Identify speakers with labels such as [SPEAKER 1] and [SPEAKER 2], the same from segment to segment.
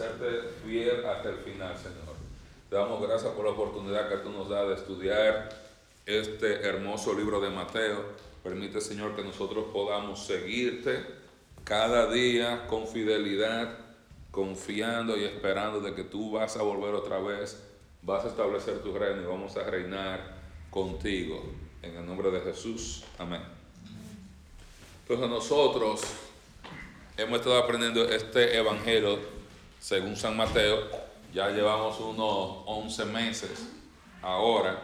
[SPEAKER 1] serte fiel hasta el final, Señor. Te damos gracias por la oportunidad que tú nos das de estudiar este hermoso libro de Mateo. Permite, Señor, que nosotros podamos seguirte cada día con fidelidad, confiando y esperando de que tú vas a volver otra vez, vas a establecer tu reino y vamos a reinar contigo. En el nombre de Jesús. Amén. Entonces nosotros hemos estado aprendiendo este evangelio según San Mateo. Ya llevamos unos 11 meses ahora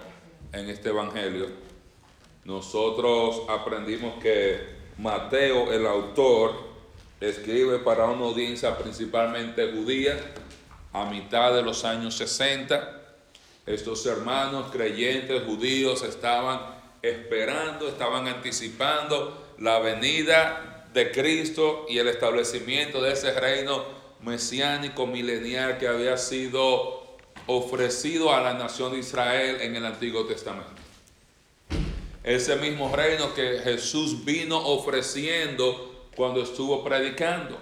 [SPEAKER 1] en este evangelio. Nosotros aprendimos que Mateo, el autor, escribe para una audiencia principalmente judía a mitad de los años 60. Estos hermanos creyentes judíos estaban esperando, estaban anticipando la venida de Cristo y el establecimiento de ese reino mesiánico milenial que había sido ofrecido a la nación de Israel en el Antiguo Testamento. Ese mismo reino que Jesús vino ofreciendo cuando estuvo predicando.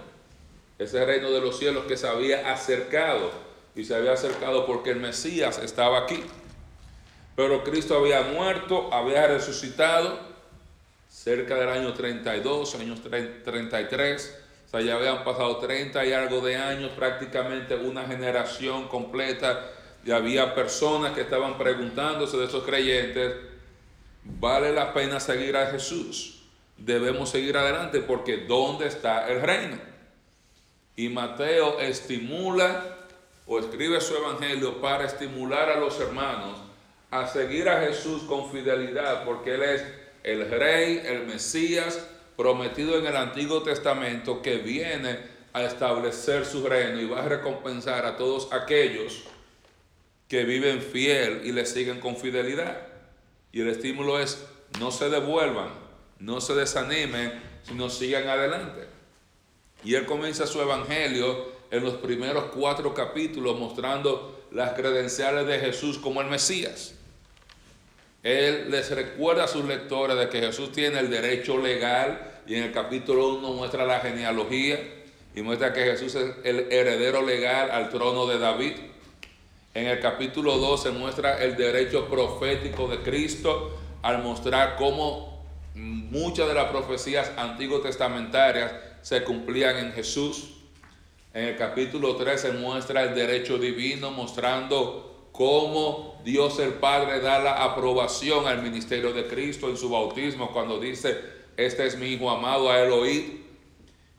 [SPEAKER 1] Ese reino de los cielos que se había acercado. Y se había acercado porque el Mesías estaba aquí. Pero Cristo había muerto, había resucitado cerca del año 32, años 33. O sea, ya habían pasado 30 y algo de años, prácticamente una generación completa. Y había personas que estaban preguntándose de esos creyentes, ¿vale la pena seguir a Jesús? Debemos seguir adelante porque ¿dónde está el reino? Y Mateo estimula o escribe su evangelio para estimular a los hermanos a seguir a Jesús con fidelidad, porque Él es el rey, el Mesías, prometido en el Antiguo Testamento, que viene a establecer su reino y va a recompensar a todos aquellos que viven fiel y le siguen con fidelidad. Y el estímulo es, no se devuelvan, no se desanimen, sino sigan adelante. Y él comienza su evangelio en los primeros cuatro capítulos mostrando las credenciales de Jesús como el Mesías. Él les recuerda a sus lectores de que Jesús tiene el derecho legal y en el capítulo 1 muestra la genealogía y muestra que Jesús es el heredero legal al trono de David. En el capítulo 2 se muestra el derecho profético de Cristo al mostrar cómo muchas de las profecías antiguo testamentarias se cumplían en Jesús. En el capítulo 3 se muestra el derecho divino mostrando cómo Dios el Padre da la aprobación al ministerio de Cristo en su bautismo cuando dice, este es mi Hijo amado, a él oíd.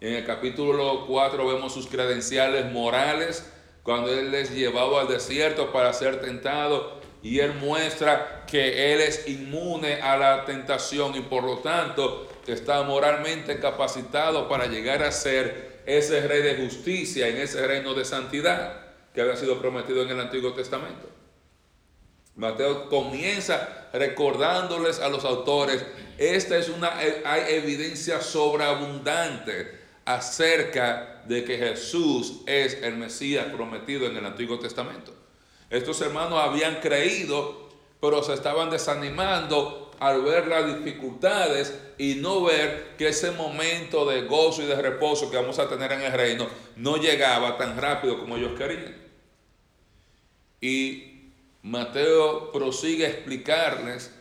[SPEAKER 1] En el capítulo 4 vemos sus credenciales morales cuando Él es llevado al desierto para ser tentado y Él muestra que Él es inmune a la tentación y por lo tanto está moralmente capacitado para llegar a ser ese rey de justicia en ese reino de santidad que había sido prometido en el Antiguo Testamento. Mateo comienza recordándoles a los autores, esta es una, hay evidencia sobreabundante acerca de que Jesús es el Mesías prometido en el Antiguo Testamento. Estos hermanos habían creído, pero se estaban desanimando al ver las dificultades y no ver que ese momento de gozo y de reposo que vamos a tener en el reino no llegaba tan rápido como ellos querían. Y Mateo prosigue a explicarles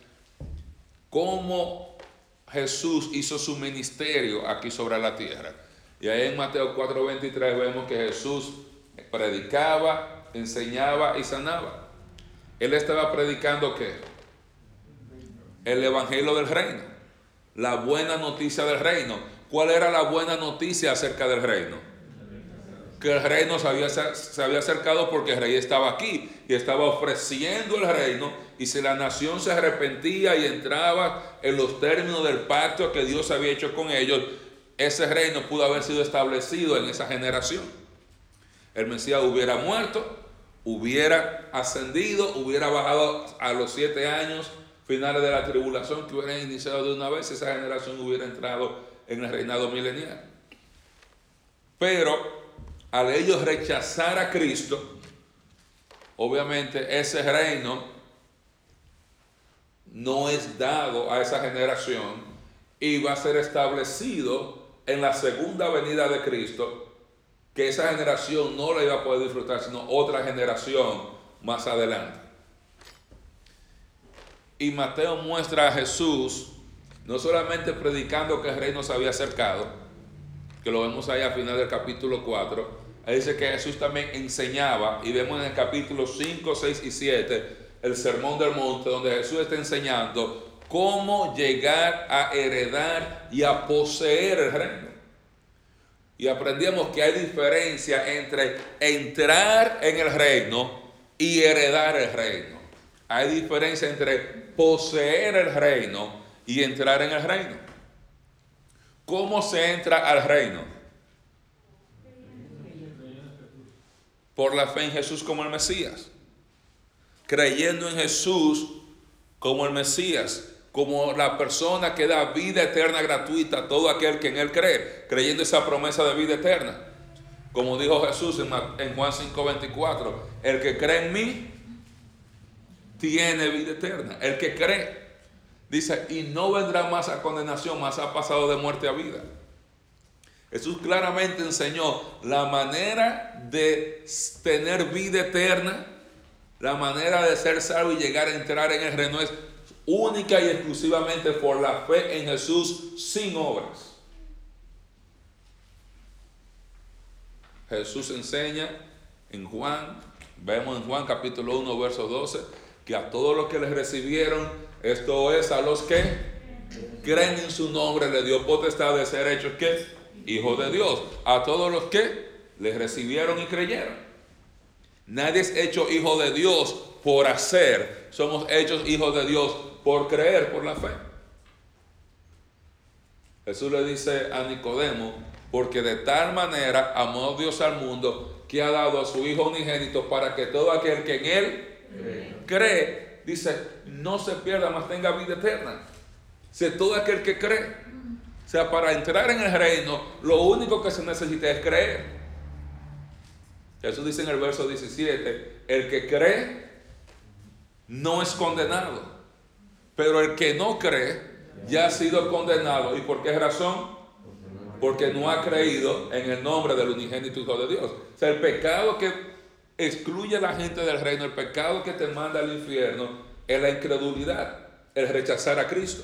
[SPEAKER 1] cómo Jesús hizo su ministerio aquí sobre la tierra. Y ahí en Mateo 4:23 vemos que Jesús predicaba, enseñaba y sanaba. Él estaba predicando qué? El evangelio del reino, la buena noticia del reino. ¿Cuál era la buena noticia acerca del reino? Que el reino se había, se había acercado porque el rey estaba aquí y estaba ofreciendo el reino. Y si la nación se arrepentía y entraba en los términos del pacto que Dios había hecho con ellos, ese reino pudo haber sido establecido en esa generación. El Mesías hubiera muerto, hubiera ascendido, hubiera bajado a los siete años finales de la tribulación que hubiera iniciado de una vez, esa generación hubiera entrado en el reinado milenial. Pero al ellos rechazar a Cristo, obviamente ese reino no es dado a esa generación y va a ser establecido en la segunda venida de Cristo que esa generación no la iba a poder disfrutar, sino otra generación más adelante. Y Mateo muestra a Jesús no solamente predicando que el reino se había acercado, que lo vemos ahí al final del capítulo 4, ahí dice que Jesús también enseñaba, y vemos en el capítulo 5, 6 y 7, el sermón del monte, donde Jesús está enseñando cómo llegar a heredar y a poseer el reino. Y aprendíamos que hay diferencia entre entrar en el reino y heredar el reino. Hay diferencia entre poseer el reino y entrar en el reino. ¿Cómo se entra al reino? Por la fe en Jesús como el Mesías. Creyendo en Jesús como el Mesías como la persona que da vida eterna gratuita a todo aquel que en Él cree, creyendo esa promesa de vida eterna. Como dijo Jesús en, Juan 5:24, el que cree en mí tiene vida eterna. El que cree, dice, y no vendrá más a condenación, más ha pasado de muerte a vida. Jesús claramente enseñó la manera de tener vida eterna, la manera de ser salvo y llegar a entrar en el reino es única y exclusivamente por la fe en Jesús sin obras. Jesús enseña en Juan, vemos en Juan capítulo 1, verso 12, que a todos los que les recibieron, esto es a los que creen en su nombre, le dio potestad de ser hechos que hijos de Dios. A todos los que les recibieron y creyeron. Nadie es hecho hijo de Dios por hacer, somos hechos hijos de Dios por creer por la fe. Jesús le dice a Nicodemo, porque de tal manera amó Dios al mundo que ha dado a su Hijo unigénito para que todo aquel que en Él cree, dice, no se pierda, mas tenga vida eterna. Si todo aquel que cree, o sea, para entrar en el reino, lo único que se necesita es creer. Jesús dice en el verso 17, el que cree no es condenado. Pero el que no cree ya ha sido condenado. ¿Y por qué razón? Porque no ha creído en el nombre del unigénito Hijo de Dios. O sea, el pecado que excluye a la gente del reino, el pecado que te manda al infierno, es la incredulidad, el rechazar a Cristo.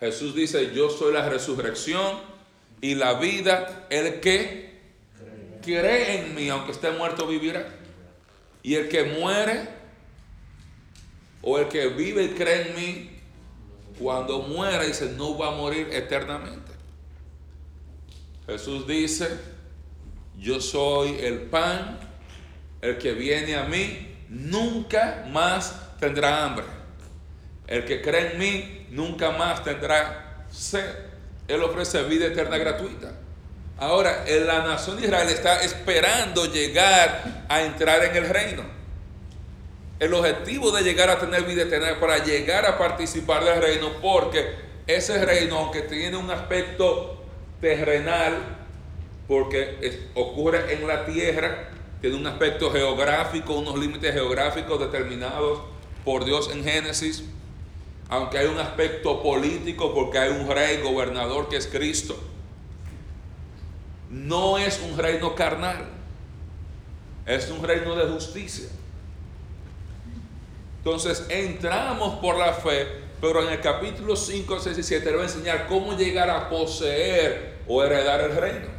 [SPEAKER 1] Jesús dice, yo soy la resurrección y la vida, el que cree en mí, aunque esté muerto, vivirá. Y el que muere, o el que vive y cree en mí, cuando muera, dice, no va a morir eternamente. Jesús dice, yo soy el pan, el que viene a mí nunca más tendrá hambre. El que cree en mí nunca más tendrá sed. Él ofrece vida eterna gratuita. Ahora, la nación de Israel está esperando llegar a entrar en el reino. El objetivo de llegar a tener vida eterna para llegar a participar del reino, porque ese reino, aunque tiene un aspecto terrenal, porque ocurre en la tierra, tiene un aspecto geográfico, unos límites geográficos determinados por Dios en Génesis, aunque hay un aspecto político, porque hay un rey gobernador que es Cristo, no es un reino carnal, es un reino de justicia. Entonces entramos por la fe, pero en el capítulo 5, 6 y 7 le voy a enseñar cómo llegar a poseer o heredar el reino.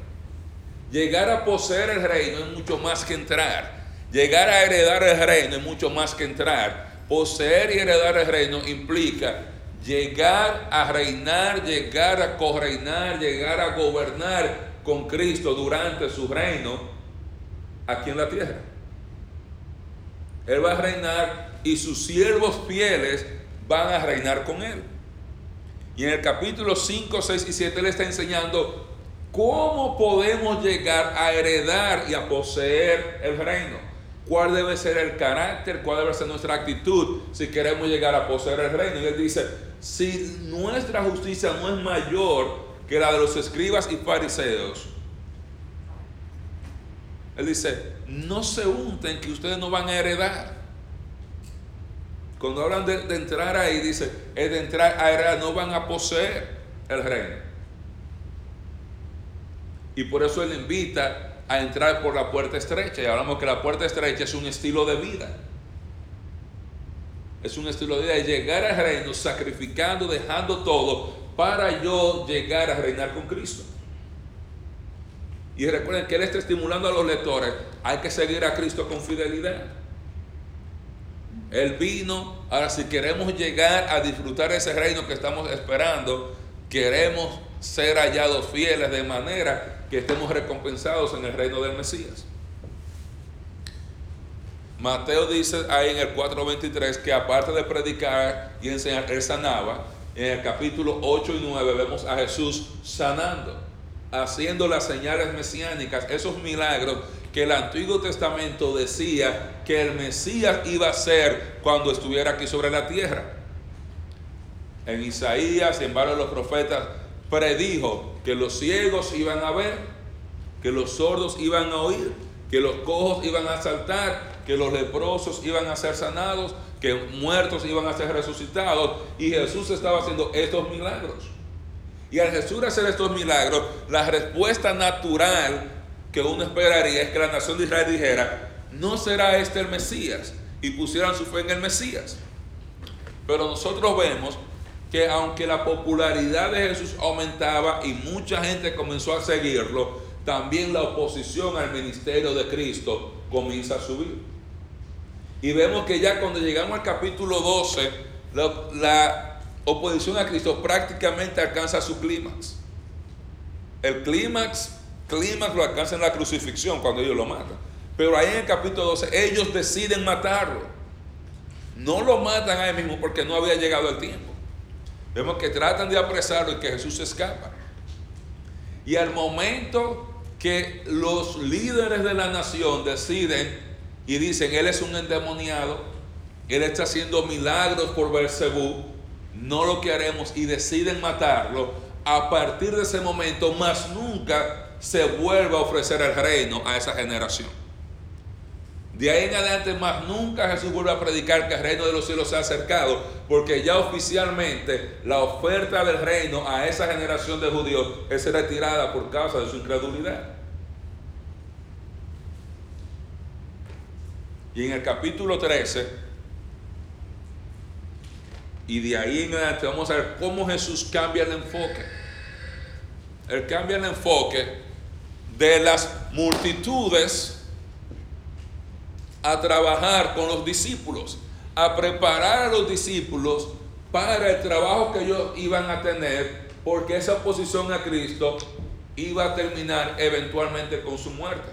[SPEAKER 1] Llegar a poseer el reino es mucho más que entrar. Llegar a heredar el reino es mucho más que entrar. Poseer y heredar el reino implica llegar a reinar, llegar a correinar, llegar a gobernar con Cristo durante su reino aquí en la tierra. Él va a reinar y sus siervos fieles van a reinar con él. Y en el capítulo 5, 6 y 7 le está enseñando cómo podemos llegar a heredar y a poseer el reino. ¿Cuál debe ser el carácter? ¿Cuál debe ser nuestra actitud si queremos llegar a poseer el reino? Y él dice, si nuestra justicia no es mayor que la de los escribas y fariseos, él dice, no se unten que ustedes no van a heredar. Cuando hablan de, entrar ahí, dice, es de entrar a heredar, no van a poseer el reino. Y por eso Él invita a entrar por la puerta estrecha. Y hablamos que la puerta estrecha es un estilo de vida. Es un estilo de vida de llegar al reino sacrificando, dejando todo para yo llegar a reinar con Cristo. Y recuerden que Él está estimulando a los lectores, hay que seguir a Cristo con fidelidad. Él vino, ahora si queremos llegar a disfrutar ese reino que estamos esperando, queremos ser hallados fieles de manera que estemos recompensados en el reino del Mesías. Mateo dice ahí en el 4.23 que aparte de predicar y enseñar, él sanaba. En el capítulo 8 y 9 vemos a Jesús sanando, haciendo las señales mesiánicas, esos milagros que el Antiguo Testamento decía que el Mesías iba a ser cuando estuviera aquí sobre la tierra. En Isaías y en los profetas predijo que los ciegos iban a ver, que los sordos iban a oír, que los cojos iban a saltar, que los leprosos iban a ser sanados, que muertos iban a ser resucitados. Y Jesús estaba haciendo estos milagros. Y al Jesús hacer estos milagros, la respuesta natural que uno esperaría es que la nación de Israel dijera, no será este el Mesías, y pusieran su fe en el Mesías. Pero nosotros vemos que aunque la popularidad de Jesús aumentaba y mucha gente comenzó a seguirlo, también la oposición al ministerio de Cristo comienza a subir. Y vemos que ya cuando llegamos al capítulo 12, la, oposición a Cristo prácticamente alcanza su clímax. El clímax, clímax lo alcanza en la crucifixión cuando ellos lo matan. Pero ahí en el capítulo 12 ellos deciden matarlo. No lo matan ahí mismo porque no había llegado el tiempo. Vemos que tratan de apresarlo y que Jesús escapa. Y al momento que los líderes de la nación deciden y dicen, él es un endemoniado, él está haciendo milagros por Bersebú, no lo que haremos y deciden matarlo, a partir de ese momento más nunca se vuelve a ofrecer el reino a esa generación. De ahí en adelante más nunca Jesús vuelve a predicar que el reino de los cielos se ha acercado, porque ya oficialmente la oferta del reino a esa generación de judíos es retirada por causa de su incredulidad. Y en el capítulo 13, y de ahí en adelante vamos a ver cómo Jesús cambia el enfoque. Él cambia el enfoque de las multitudes a trabajar con los discípulos, a preparar a los discípulos para el trabajo que ellos iban a tener, porque esa oposición a Cristo iba a terminar eventualmente con su muerte.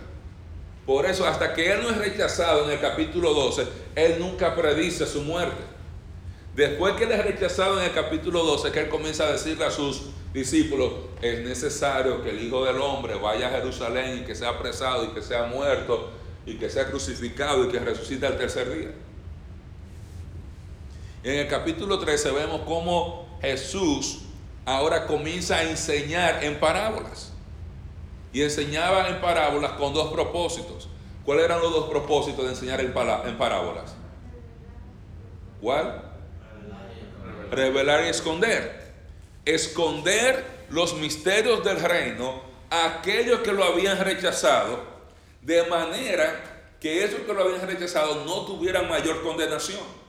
[SPEAKER 1] Por eso, hasta que Él no es rechazado en el capítulo 12, Él nunca predice su muerte. Después que Él es rechazado en el capítulo 12, que Él comienza a decirle a sus discípulos, es necesario que el Hijo del Hombre vaya a Jerusalén y que sea apresado y que sea muerto y que sea crucificado y que resucite al tercer día. En el capítulo 13 vemos cómo Jesús ahora comienza a enseñar en parábolas y enseñaba en parábolas con dos propósitos. ¿Cuáles eran los dos propósitos de enseñar en, parábolas? ¿Cuál? Revelar y esconder. Esconder los misterios del reino a aquellos que lo habían rechazado, de manera que esos que lo habían rechazado no tuvieran mayor condenación.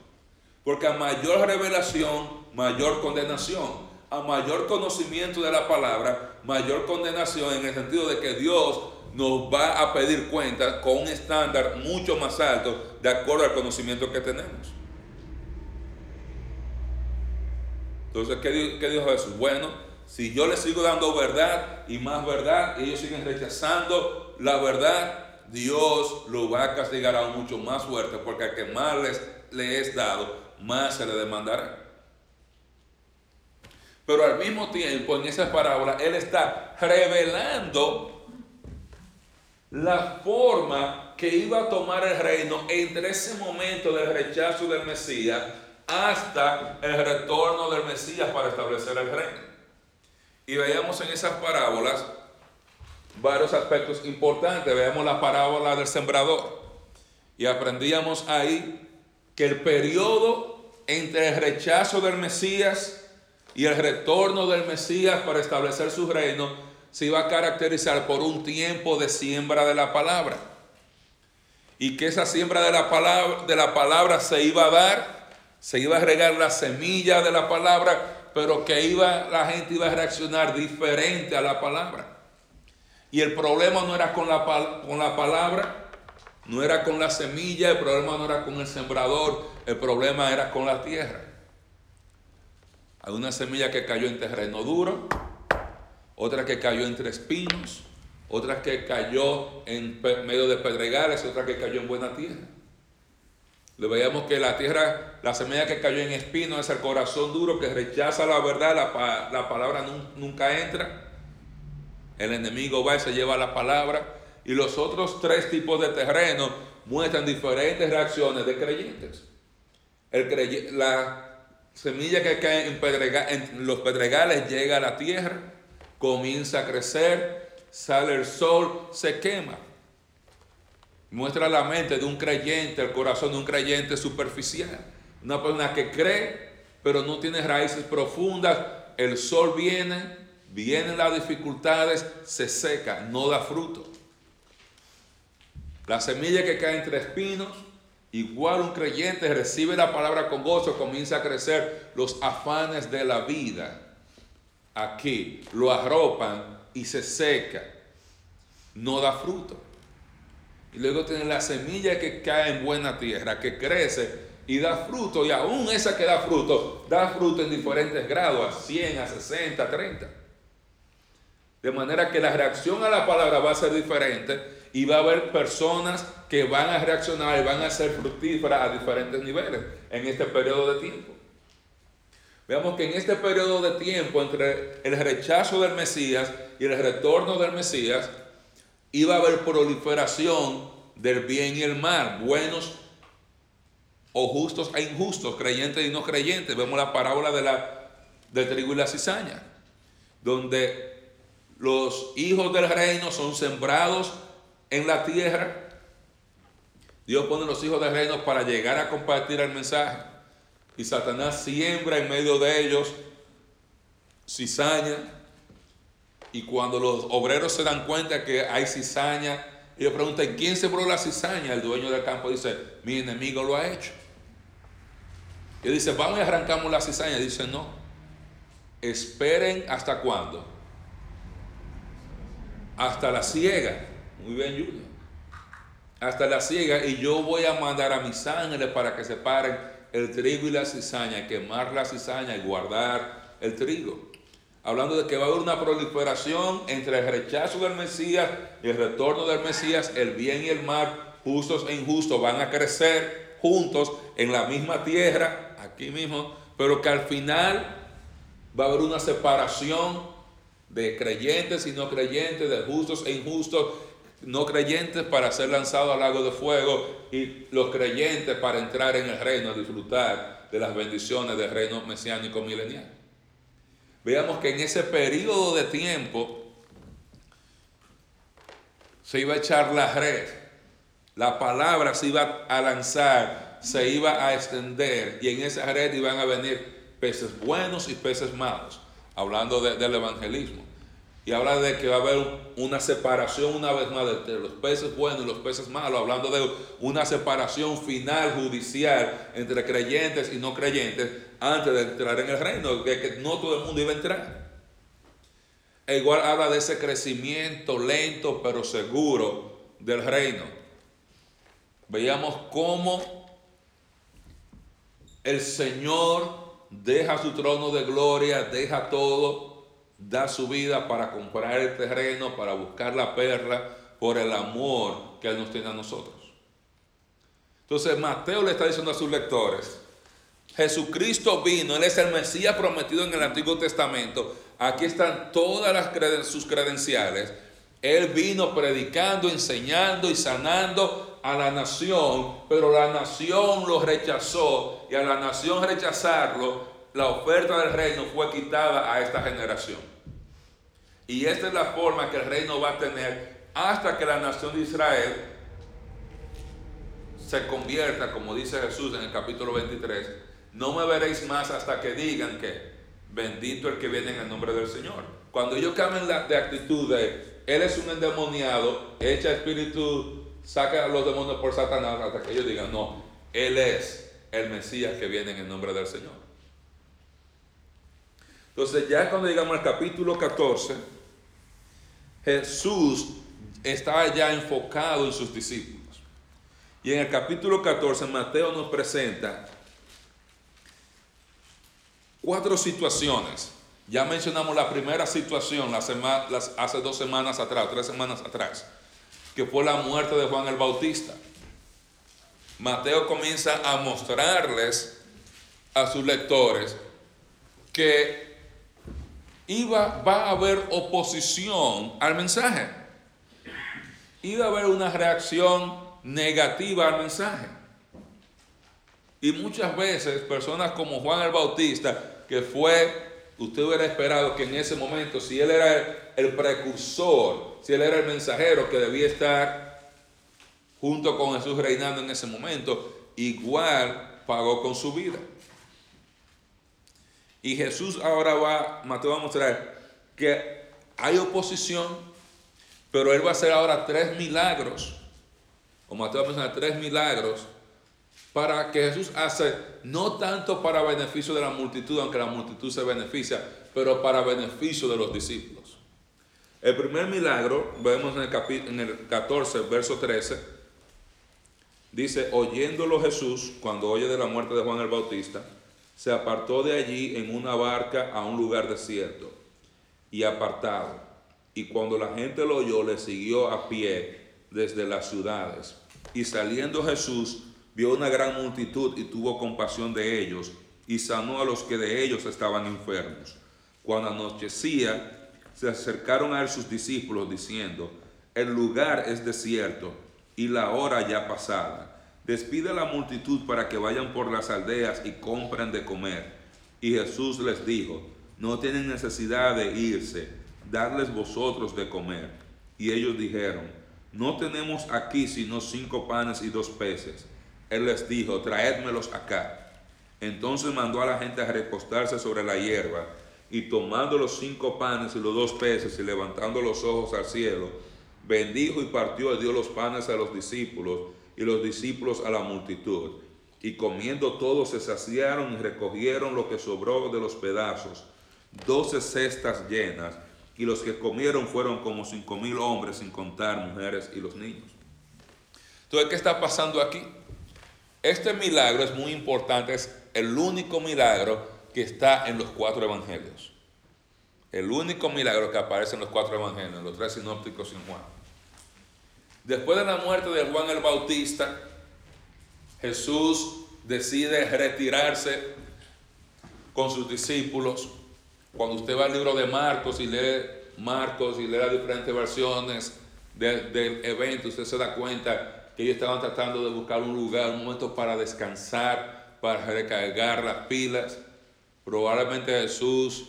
[SPEAKER 1] Porque a mayor revelación, mayor condenación a mayor conocimiento de la palabra, mayor condenación en el sentido de que Dios nos va a pedir cuenta con un estándar mucho más alto de acuerdo al conocimiento que tenemos. Entonces, ¿qué, qué dijo Jesús? Bueno, si yo les sigo dando verdad y más verdad, ellos siguen rechazando la verdad, Dios lo va a castigar aún mucho más fuerte, porque al que más les, le es dado, más se le demandará. Pero al mismo tiempo, en esa parábola, Él está revelando la forma que iba a tomar el reino entre ese momento del rechazo del Mesías hasta el retorno del Mesías para establecer el reino. Y veíamos en esas parábolas varios aspectos importantes. Veamos la parábola del sembrador. Y aprendíamos ahí que el periodo entre el rechazo del Mesías y el retorno del Mesías para establecer su reino se iba a caracterizar por un tiempo de siembra de la palabra. Y que esa siembra de la palabra, de la palabra se iba a dar, se iba a regar la semilla de la palabra, pero que iba, la gente iba a reaccionar diferente a la palabra. Y el problema no era con la, con la palabra, no era con la semilla, el problema no era con el sembrador, el problema era con la tierra. Hay una semilla que cayó en terreno duro, otra que cayó entre espinos, otra que cayó en medio de pedregales, otra que cayó en buena tierra. Le veíamos que la tierra, la semilla que cayó en espinos es el corazón duro que rechaza la verdad, la, la palabra nunca entra. El enemigo va y se lleva la palabra y los otros tres tipos de terreno muestran diferentes reacciones de creyentes. La semilla que cae en, los pedregales llega a la tierra, comienza a crecer, sale el sol, se quema. Muestra la mente de un creyente, el corazón de un creyente superficial. Una persona que cree, pero no tiene raíces profundas. El sol viene, vienen las dificultades, se seca, no da fruto. La semilla que cae entre espinos, igual un creyente recibe la palabra con gozo, comienza a crecer los afanes de la vida. Aquí lo arropan y se seca, no da fruto. Y luego tiene la semilla que cae en buena tierra, que crece y da fruto, y aún esa que da fruto, da fruto en diferentes grados, a 100, a 60, a 30. De manera que la reacción a la palabra va a ser diferente y va a haber personas que van a reaccionar y van a ser fructíferas a diferentes niveles en este periodo de tiempo. Veamos que en este periodo de tiempo, entre el rechazo del Mesías y el retorno del Mesías, iba a haber proliferación del bien y el mal, buenos o justos e injustos, creyentes y no creyentes. Vemos la parábola de la, del trigo y la cizaña, donde los hijos del reino son sembrados en la tierra. Dios pone los hijos del reino para llegar a compartir el mensaje. Y Satanás siembra en medio de ellos cizaña. Y cuando los obreros se dan cuenta que hay cizaña, ellos preguntan, ¿quién sembró la cizaña? El dueño del campo dice, mi enemigo lo ha hecho. Y dice, vamos y arrancamos la cizaña. Dice, no, esperen hasta cuándo. Hasta la ciega. Muy bien, Junior. Hasta la ciega, y yo voy a mandar a mis ángeles para que separen el trigo y la cizaña, quemar la cizaña y guardar el trigo. Hablando de que va a haber una proliferación entre el rechazo del Mesías y el retorno del Mesías, el bien y el mal, justos e injustos, van a crecer juntos en la misma tierra, aquí mismo, pero que al final va a haber una separación de creyentes y no creyentes, de justos e injustos, no creyentes para ser lanzados al lago de fuego y los creyentes para entrar en el reino a disfrutar de las bendiciones del reino mesiánico milenial. Veamos que en ese periodo de tiempo se iba a echar la red, la palabra se iba a lanzar, se iba a extender y en esa red iban a venir peces buenos y peces malos, hablando del evangelismo. Y habla de que va a haber una separación una vez más entre los peces buenos y los peces malos, hablando de una separación final judicial entre creyentes y no creyentes antes de entrar en el reino, de que no todo el mundo iba a entrar. E igual habla de ese crecimiento lento pero seguro del reino. Veíamos cómo el Señor deja su trono de gloria, deja todo da su vida para comprar el terreno, para buscar la perla, por el amor que Él nos tiene a nosotros. Entonces Mateo le está diciendo a sus lectores, Jesucristo vino, Él es el Mesías prometido en el Antiguo Testamento, aquí están todas las sus credenciales, Él vino predicando, enseñando y sanando a la nación, pero la nación lo rechazó y a la nación rechazarlo, la oferta del reino fue quitada a esta generación. Y esta es la forma que el reino va a tener hasta que la nación de Israel se convierta, como dice Jesús en el capítulo 23, no me veréis más hasta que digan que bendito el que viene en el nombre del Señor. Cuando ellos cambian de actitud de Él es un endemoniado, echa espíritu, saca a los demonios por Satanás, hasta que ellos digan, no, Él es el Mesías que viene en el nombre del Señor. Entonces ya cuando llegamos al capítulo 14, Jesús estaba ya enfocado en sus discípulos. Y en el capítulo 14 Mateo nos presenta cuatro situaciones. Ya mencionamos la primera situación hace dos semanas atrás, tres semanas atrás, que fue la muerte de Juan el Bautista. Mateo comienza a mostrarles a sus lectores que iba, va a haber oposición al mensaje. Iba a haber una reacción negativa al mensaje. Y muchas veces personas como Juan el Bautista que fue, usted hubiera esperado que en ese momento, si él era el, precursor, si él era el mensajero que debía estar junto con Jesús reinando en ese momento, igual pagó con su vida. Y Jesús ahora va, Mateo va a mostrar que hay oposición, pero él va a hacer ahora tres milagros. O Mateo va a mencionar tres milagros para que Jesús hace, no tanto para beneficio de la multitud, aunque la multitud se beneficia, pero para beneficio de los discípulos. El primer milagro, vemos en el, en el 14, verso 13, dice, oyéndolo Jesús, cuando oye de la muerte de Juan el Bautista, se apartó de allí en una barca a un lugar desierto y apartado. Y cuando la gente lo oyó, le siguió a pie desde las ciudades. Y saliendo Jesús, vio una gran multitud y tuvo compasión de ellos y sanó a los que de ellos estaban enfermos. Cuando anochecía, se acercaron a él sus discípulos diciendo, el lugar es desierto y la hora ya pasada. Despide a la multitud para que vayan por las aldeas y compren de comer. Y Jesús les dijo, no tienen necesidad de irse, darles vosotros de comer. Y ellos dijeron, no tenemos aquí sino cinco panes y dos peces él les dijo, traédmelos acá. Entonces mandó a la gente a recostarse sobre la hierba y tomando los cinco panes y los dos peces y levantando los ojos al cielo, bendijo y partió y dio los panes a los discípulos y los discípulos a la multitud. Y comiendo todos se saciaron y recogieron lo que sobró de los pedazos, doce cestas llenas, y los que comieron fueron como cinco mil hombres, sin contar mujeres y los niños. Entonces, ¿qué está pasando aquí? Este milagro es muy importante, es el único milagro que está en los cuatro evangelios. El único milagro que aparece en los cuatro evangelios, en los tres sinópticos y Juan. Después de la muerte de Juan el Bautista, Jesús decide retirarse con sus discípulos. Cuando usted va al libro de Marcos y lee Marcos y lee las diferentes versiones del evento, usted se da cuenta que ellos estaban tratando de buscar un lugar, un momento para descansar, para recargar las pilas. Probablemente Jesús,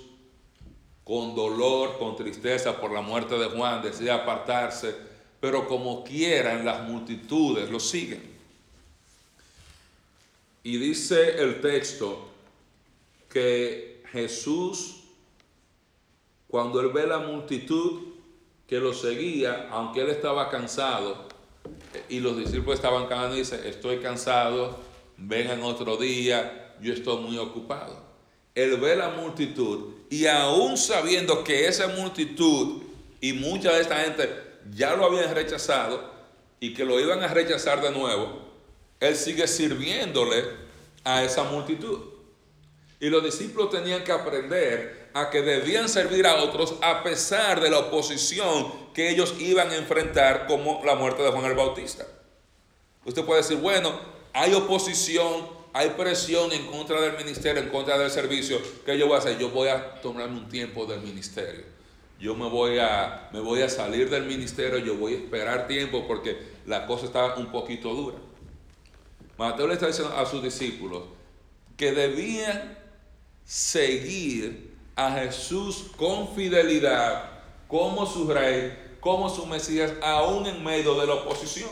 [SPEAKER 1] con dolor, con tristeza por la muerte de Juan, decide apartarse, pero como quieran, las multitudes lo siguen. Y dice el texto que Jesús, cuando él ve la multitud que lo seguía, aunque él estaba cansado, y los discípulos estaban cansados dice, estoy cansado, vengan otro día, yo estoy muy ocupado. Él ve la multitud y aún sabiendo que esa multitud y mucha de esta gente ya lo habían rechazado y que lo iban a rechazar de nuevo, él sigue sirviéndole a esa multitud. Y los discípulos tenían que aprender a que debían servir a otros a pesar de la oposición que ellos iban a enfrentar como la muerte de Juan el Bautista. Usted puede decir, bueno, hay oposición, hay presión en contra del ministerio, en contra del servicio. ¿Qué yo voy a hacer? Yo voy a tomarme un tiempo del ministerio. Yo me voy a, me voy a salir del ministerio, yo voy a esperar tiempo porque la cosa está un poquito dura. Mateo le está diciendo a sus discípulos que debían seguir a Jesús con fidelidad como su rey, como su Mesías, aún en medio de la oposición,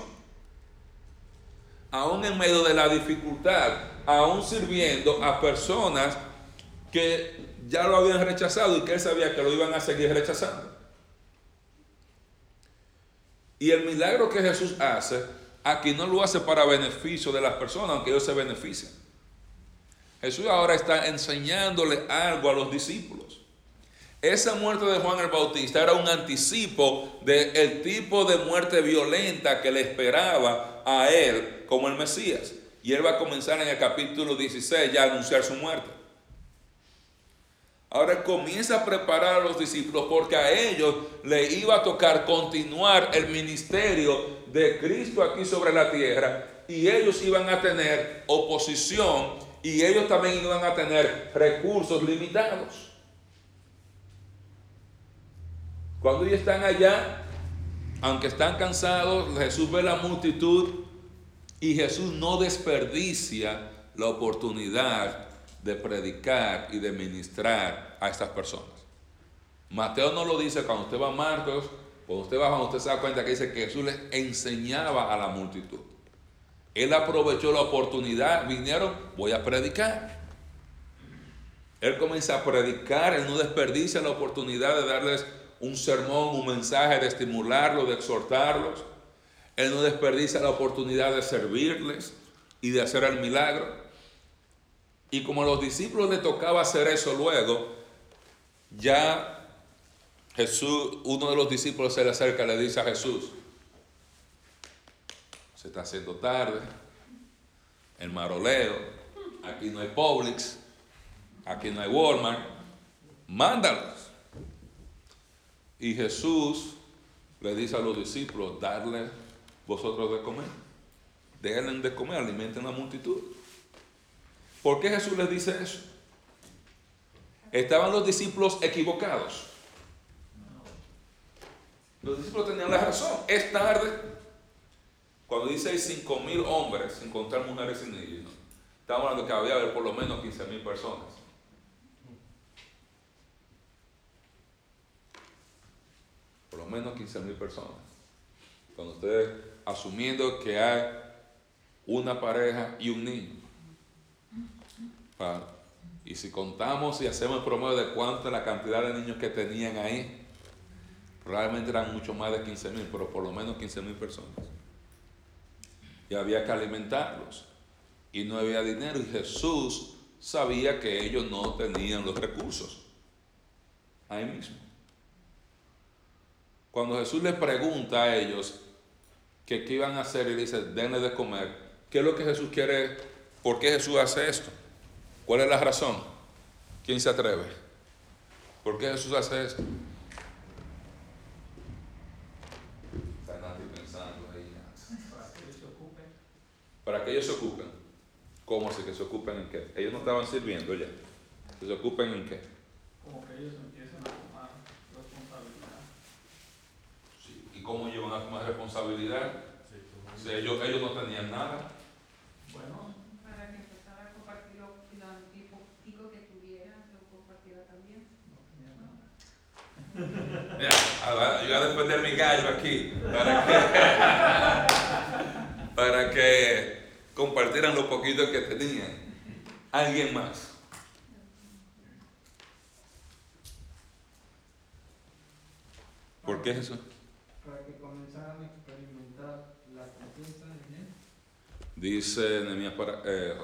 [SPEAKER 1] aún en medio de la dificultad, aún sirviendo a personas que ya lo habían rechazado y que él sabía que lo iban a seguir rechazando. Y el milagro que Jesús hace, aquí no lo hace para beneficio de las personas, aunque ellos se beneficien. Jesús ahora está enseñándole algo a los discípulos. Esa muerte de Juan el Bautista era un anticipo del tipo de muerte violenta que le esperaba a él como el Mesías. Y él va a comenzar en el capítulo 16 ya a anunciar su muerte. Ahora comienza a preparar a los discípulos porque a ellos le iba a tocar continuar el ministerio de Cristo aquí sobre la tierra y ellos iban a tener oposición y ellos también iban a tener recursos limitados. Cuando ellos están allá, aunque están cansados, Jesús ve la multitud y Jesús no desperdicia la oportunidad de predicar y de ministrar a estas personas. Mateo no lo dice cuando usted va a Marcos, cuando usted va, cuando usted se da cuenta que dice que Jesús les enseñaba a la multitud. Él aprovechó la oportunidad, vinieron, voy a predicar. Él comienza a predicar, él no desperdicia la oportunidad de darles un sermón, un mensaje, de estimularlos, de exhortarlos. Él no desperdicia la oportunidad de servirles y de hacer el milagro. Y como a los discípulos les tocaba hacer eso luego, ya Jesús, uno de los discípulos se le acerca y le dice a Jesús, se está haciendo tarde, el maroleo, aquí no hay Publix, aquí no hay Walmart, mándalos. Y Jesús le dice a los discípulos, darle vosotros de comer. Déjenle de comer, alimenten a la multitud. ¿Por qué Jesús les dice eso? Estaban los discípulos equivocados. Los discípulos tenían la razón. Es tarde. Cuando dice hay cinco mil hombres, sin contar mujeres y niños, estamos hablando que había por lo menos 15 mil personas. Por lo menos 15 mil personas. Cuando ustedes, asumiendo que hay una pareja y un niño. Y si contamos y hacemos el promedio de cuánto la cantidad de niños que tenían ahí, probablemente eran mucho más de 15 mil, pero por lo menos 15 mil personas. Y había que alimentarlos. Y no había dinero. Y Jesús sabía que ellos no tenían los recursos. Ahí mismo. Cuando Jesús les pregunta a ellos que qué iban a hacer y dice, denle de comer, ¿qué es lo que Jesús quiere? ¿Por qué Jesús hace esto? ¿Cuál es la razón? ¿Quién se atreve? ¿Por qué Jesús hace esto? Está nadie pensando ahí. Para que ellos se ocupen. Para que ellos se ocupen. ¿Cómo así que se ocupen en qué? Ellos no estaban sirviendo ya. ¿Que se ocupen en qué?
[SPEAKER 2] Como que ellos empiezan a tomar responsabilidad.
[SPEAKER 1] Sí. ¿Y cómo llevan a tomar responsabilidad? Si ellos, ellos no tenían nada.
[SPEAKER 2] Bueno,
[SPEAKER 3] Para que empezara a compartir lo, lo poquitico que tuviera, lo compartiera también.
[SPEAKER 2] no tenía nada.
[SPEAKER 1] Mira, yo voy a defender mi gallo aquí para que, para que compartieran lo poquito que tenían. Alguien más. ¿Por qué es eso?
[SPEAKER 2] Para que comenzaran a experimentar la confianza en él.
[SPEAKER 1] Dice Nehemías para, eh.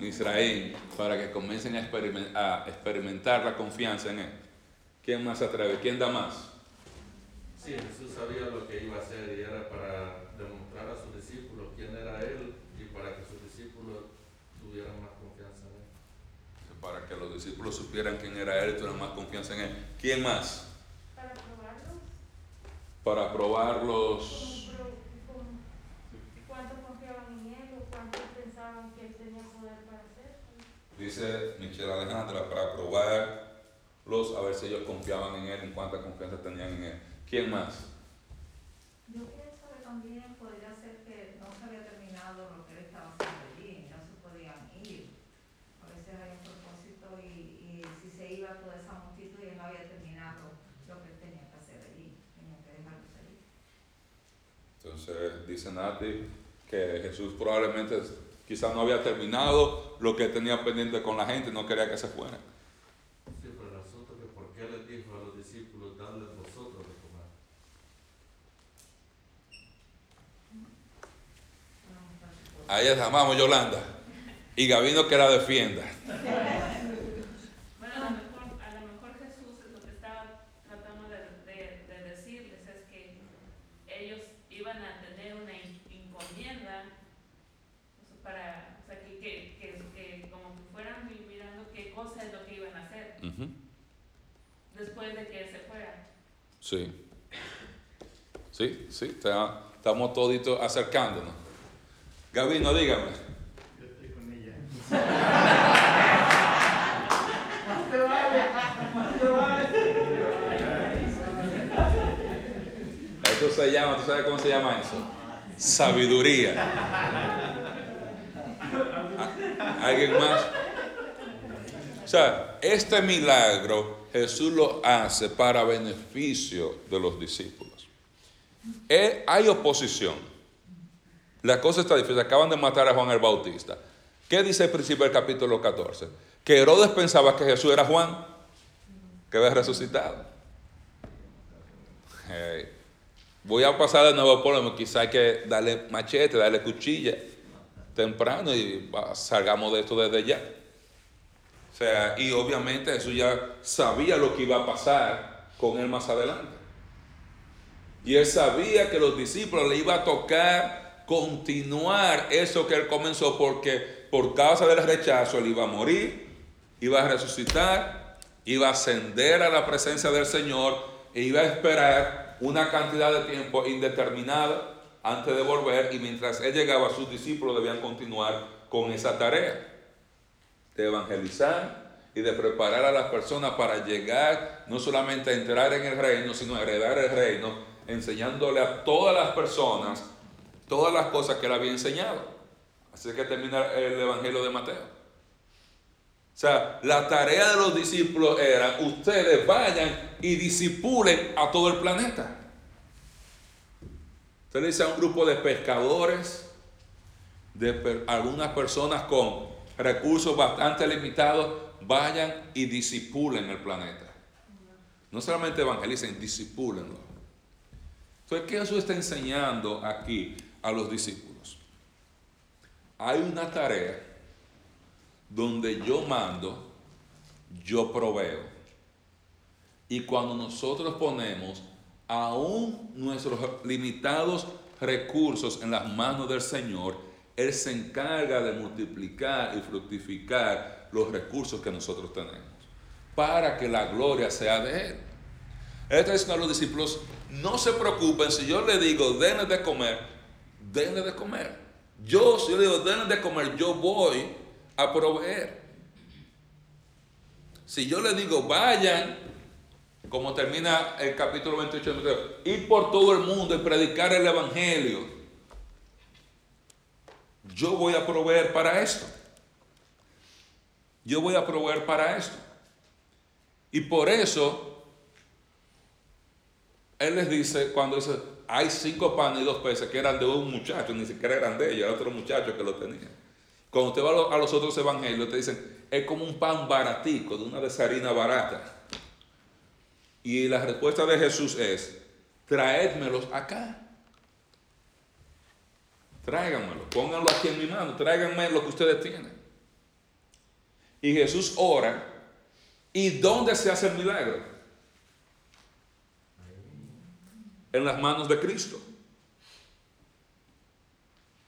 [SPEAKER 1] Israel, para que comiencen a, experimen- a experimentar la confianza en Él. ¿Quién más se atreve? ¿Quién da más?
[SPEAKER 4] Sí, Jesús sabía lo que iba a hacer y era para demostrar a sus discípulos quién era Él y para que sus discípulos tuvieran más confianza en Él.
[SPEAKER 1] Para que los discípulos supieran quién era Él y tuvieran más confianza en Él. ¿Quién más?
[SPEAKER 3] Para probarlo,
[SPEAKER 1] Para probarlos.
[SPEAKER 3] ¿cuánto confiaban en él o cuánto pensaban que él tenía poder para hacerlo?
[SPEAKER 1] Dice Michelle Alejandra, para probarlos, a ver si ellos confiaban en Él, en cuánta confianza tenían en Él. ¿Quién más?
[SPEAKER 5] Yo pienso que también podría ser que no se había terminado lo que él estaba haciendo allí, no se podían ir. A veces hay un propósito y, y si se iba toda esa multitud y él no había terminado lo que él tenía que hacer allí, tenía que dejarlos allí.
[SPEAKER 1] Entonces dice Nati que Jesús probablemente Quizás no había terminado lo que tenía pendiente con la gente y no quería que se fueran.
[SPEAKER 4] Sí, pero el asunto es que por qué les dijo a los discípulos, dadles vosotros de comer.
[SPEAKER 1] Ahí está, vamos Yolanda. Y Gabino que la defienda.
[SPEAKER 3] Bueno, a lo mejor, a lo mejor Jesús es lo que estaba tratando de, de- de decirles, es que ellos iban a tener una en- encomienda para, o sea, que, que, que, que como que fueran mi- mirando qué cosa es lo que iban a hacer después de que se fuera.
[SPEAKER 1] Sí. Sí, sí, está- estamos toditos acercándonos. Gabino, dígame.
[SPEAKER 2] Yo estoy con ella.
[SPEAKER 1] Esto se llama, ¿tú sabes cómo se llama eso? Sabiduría. ¿A- ¿Alguien más? O sea, este milagro Jesús lo hace para beneficio de los discípulos. Eh, hay oposición. La cosa está difícil. Acaban de matar a Juan el Bautista. ¿Qué dice el principio del capítulo 14? Que Herodes pensaba que Jesús era Juan, que había resucitado. Voy a pasar de nuevo por quizá hay que darle machete, darle cuchilla temprano y salgamos de esto desde ya. O sea, y obviamente Jesús ya sabía lo que iba a pasar con él más adelante. Y él sabía que los discípulos le iba a tocar continuar eso que él comenzó porque por causa del rechazo él iba a morir, iba a resucitar, iba a ascender a la presencia del Señor e iba a esperar una cantidad de tiempo indeterminada antes de volver y mientras él llegaba sus discípulos debían continuar con esa tarea de evangelizar y de preparar a las personas para llegar no solamente a entrar en el reino, sino a heredar el reino, enseñándole a todas las personas todas las cosas que él había enseñado. Así que termina el Evangelio de Mateo. O sea, la tarea de los discípulos era, ustedes vayan y disipulen a todo el planeta. Usted le dice a un grupo de pescadores, de algunas personas con recursos bastante limitados, vayan y disipulen el planeta. No solamente evangelicen, disipúlenlo. Entonces, ¿qué Jesús está enseñando aquí a los discípulos? Hay una tarea donde yo mando, yo proveo. Y cuando nosotros ponemos aún nuestros limitados recursos en las manos del Señor, Él se encarga de multiplicar y fructificar los recursos que nosotros tenemos para que la gloria sea de Él. Él está diciendo a los discípulos, no se preocupen si yo le digo, denle de comer, denle de comer. Yo, si yo le digo, denle de comer, yo voy a proveer. Si yo le digo, vayan, como termina el capítulo 28 de Mateo, ir por todo el mundo y predicar el Evangelio, yo voy a proveer para esto. Yo voy a proveer para esto. Y por eso, Él les dice, cuando dice, hay cinco panes y dos peces que eran de un muchacho, ni siquiera eran de ellos, era otro muchacho que lo tenía. Cuando usted va a los, otros evangelios, te dicen, es como un pan baratico, de una desharina barata. Y la respuesta de Jesús es, traédmelos acá. Tráiganmelo, pónganlo aquí en mi mano, tráiganme lo que ustedes tienen. Y Jesús ora, ¿y dónde se hace el milagro? En las manos de Cristo.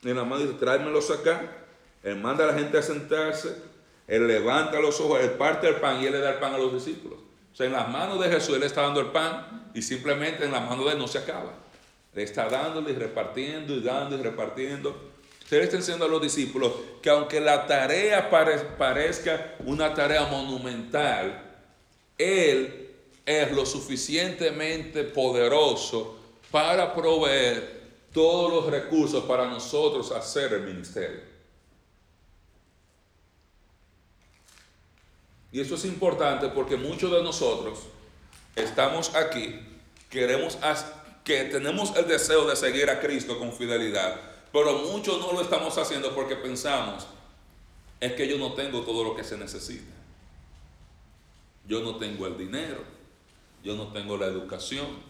[SPEAKER 1] En las manos dice, tráemelos acá. Él manda a la gente a sentarse, Él levanta los ojos, Él parte el pan y Él le da el pan a los discípulos. O sea, en las manos de Jesús Él está dando el pan y simplemente en las manos de Él no se acaba. Le está dándole y repartiendo y dando y repartiendo. Él está enseñando a los discípulos que aunque la tarea pare- parezca una tarea monumental, Él es lo suficientemente poderoso para proveer todos los recursos para nosotros hacer el ministerio. Y eso es importante porque muchos de nosotros estamos aquí, queremos, que tenemos el deseo de seguir a Cristo con fidelidad, Pero muchos no lo estamos haciendo porque pensamos, es que yo no tengo todo lo que se necesita. Yo no tengo el dinero, yo no tengo la educación,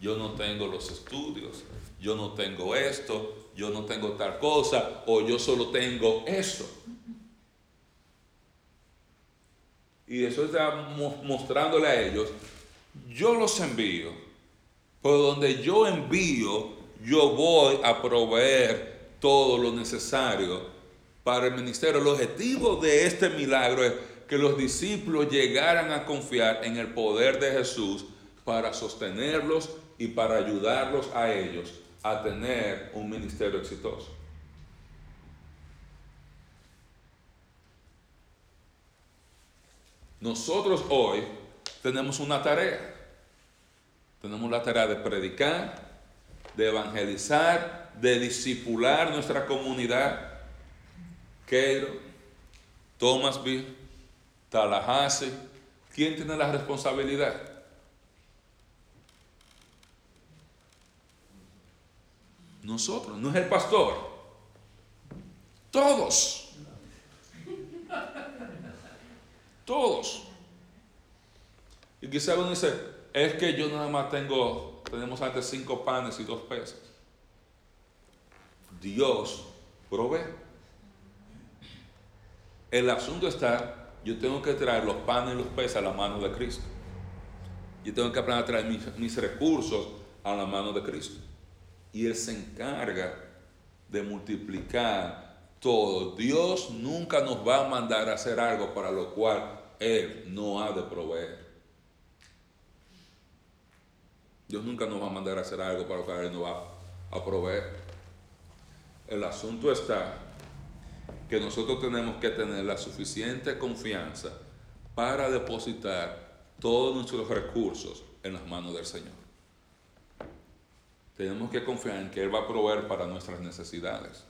[SPEAKER 1] yo no tengo los estudios, yo no tengo esto, yo no tengo tal cosa, o yo solo tengo eso. Y eso está mostrándole a ellos, yo los envío, por donde yo envío, yo voy a proveer todo lo necesario para el ministerio. El objetivo de este milagro es que los discípulos llegaran a confiar en el poder de Jesús para sostenerlos y para ayudarlos a ellos a tener un ministerio exitoso. Nosotros hoy tenemos una tarea. Tenemos la tarea de predicar, de evangelizar, de discipular nuestra comunidad. Keiro, Thomasville, Tallahassee. ¿Quién tiene la responsabilidad? Nosotros, no es el pastor. Todos. Todos. Y quizá uno dice, es que yo nada más tengo, tenemos antes cinco panes y dos peces. Dios provee. El asunto está, yo tengo que traer los panes y los peces a la mano de Cristo. Yo tengo que aprender a traer mis, mis recursos a la mano de Cristo y Él se encarga de multiplicar todo. Dios nunca nos va a mandar a hacer algo para lo cual Él no ha de proveer. Dios nunca nos va a mandar a hacer algo para lo cual Él no va a proveer. El asunto está que nosotros tenemos que tener la suficiente confianza para depositar todos nuestros recursos en las manos del Señor. Tenemos que confiar en que Él va a proveer para nuestras necesidades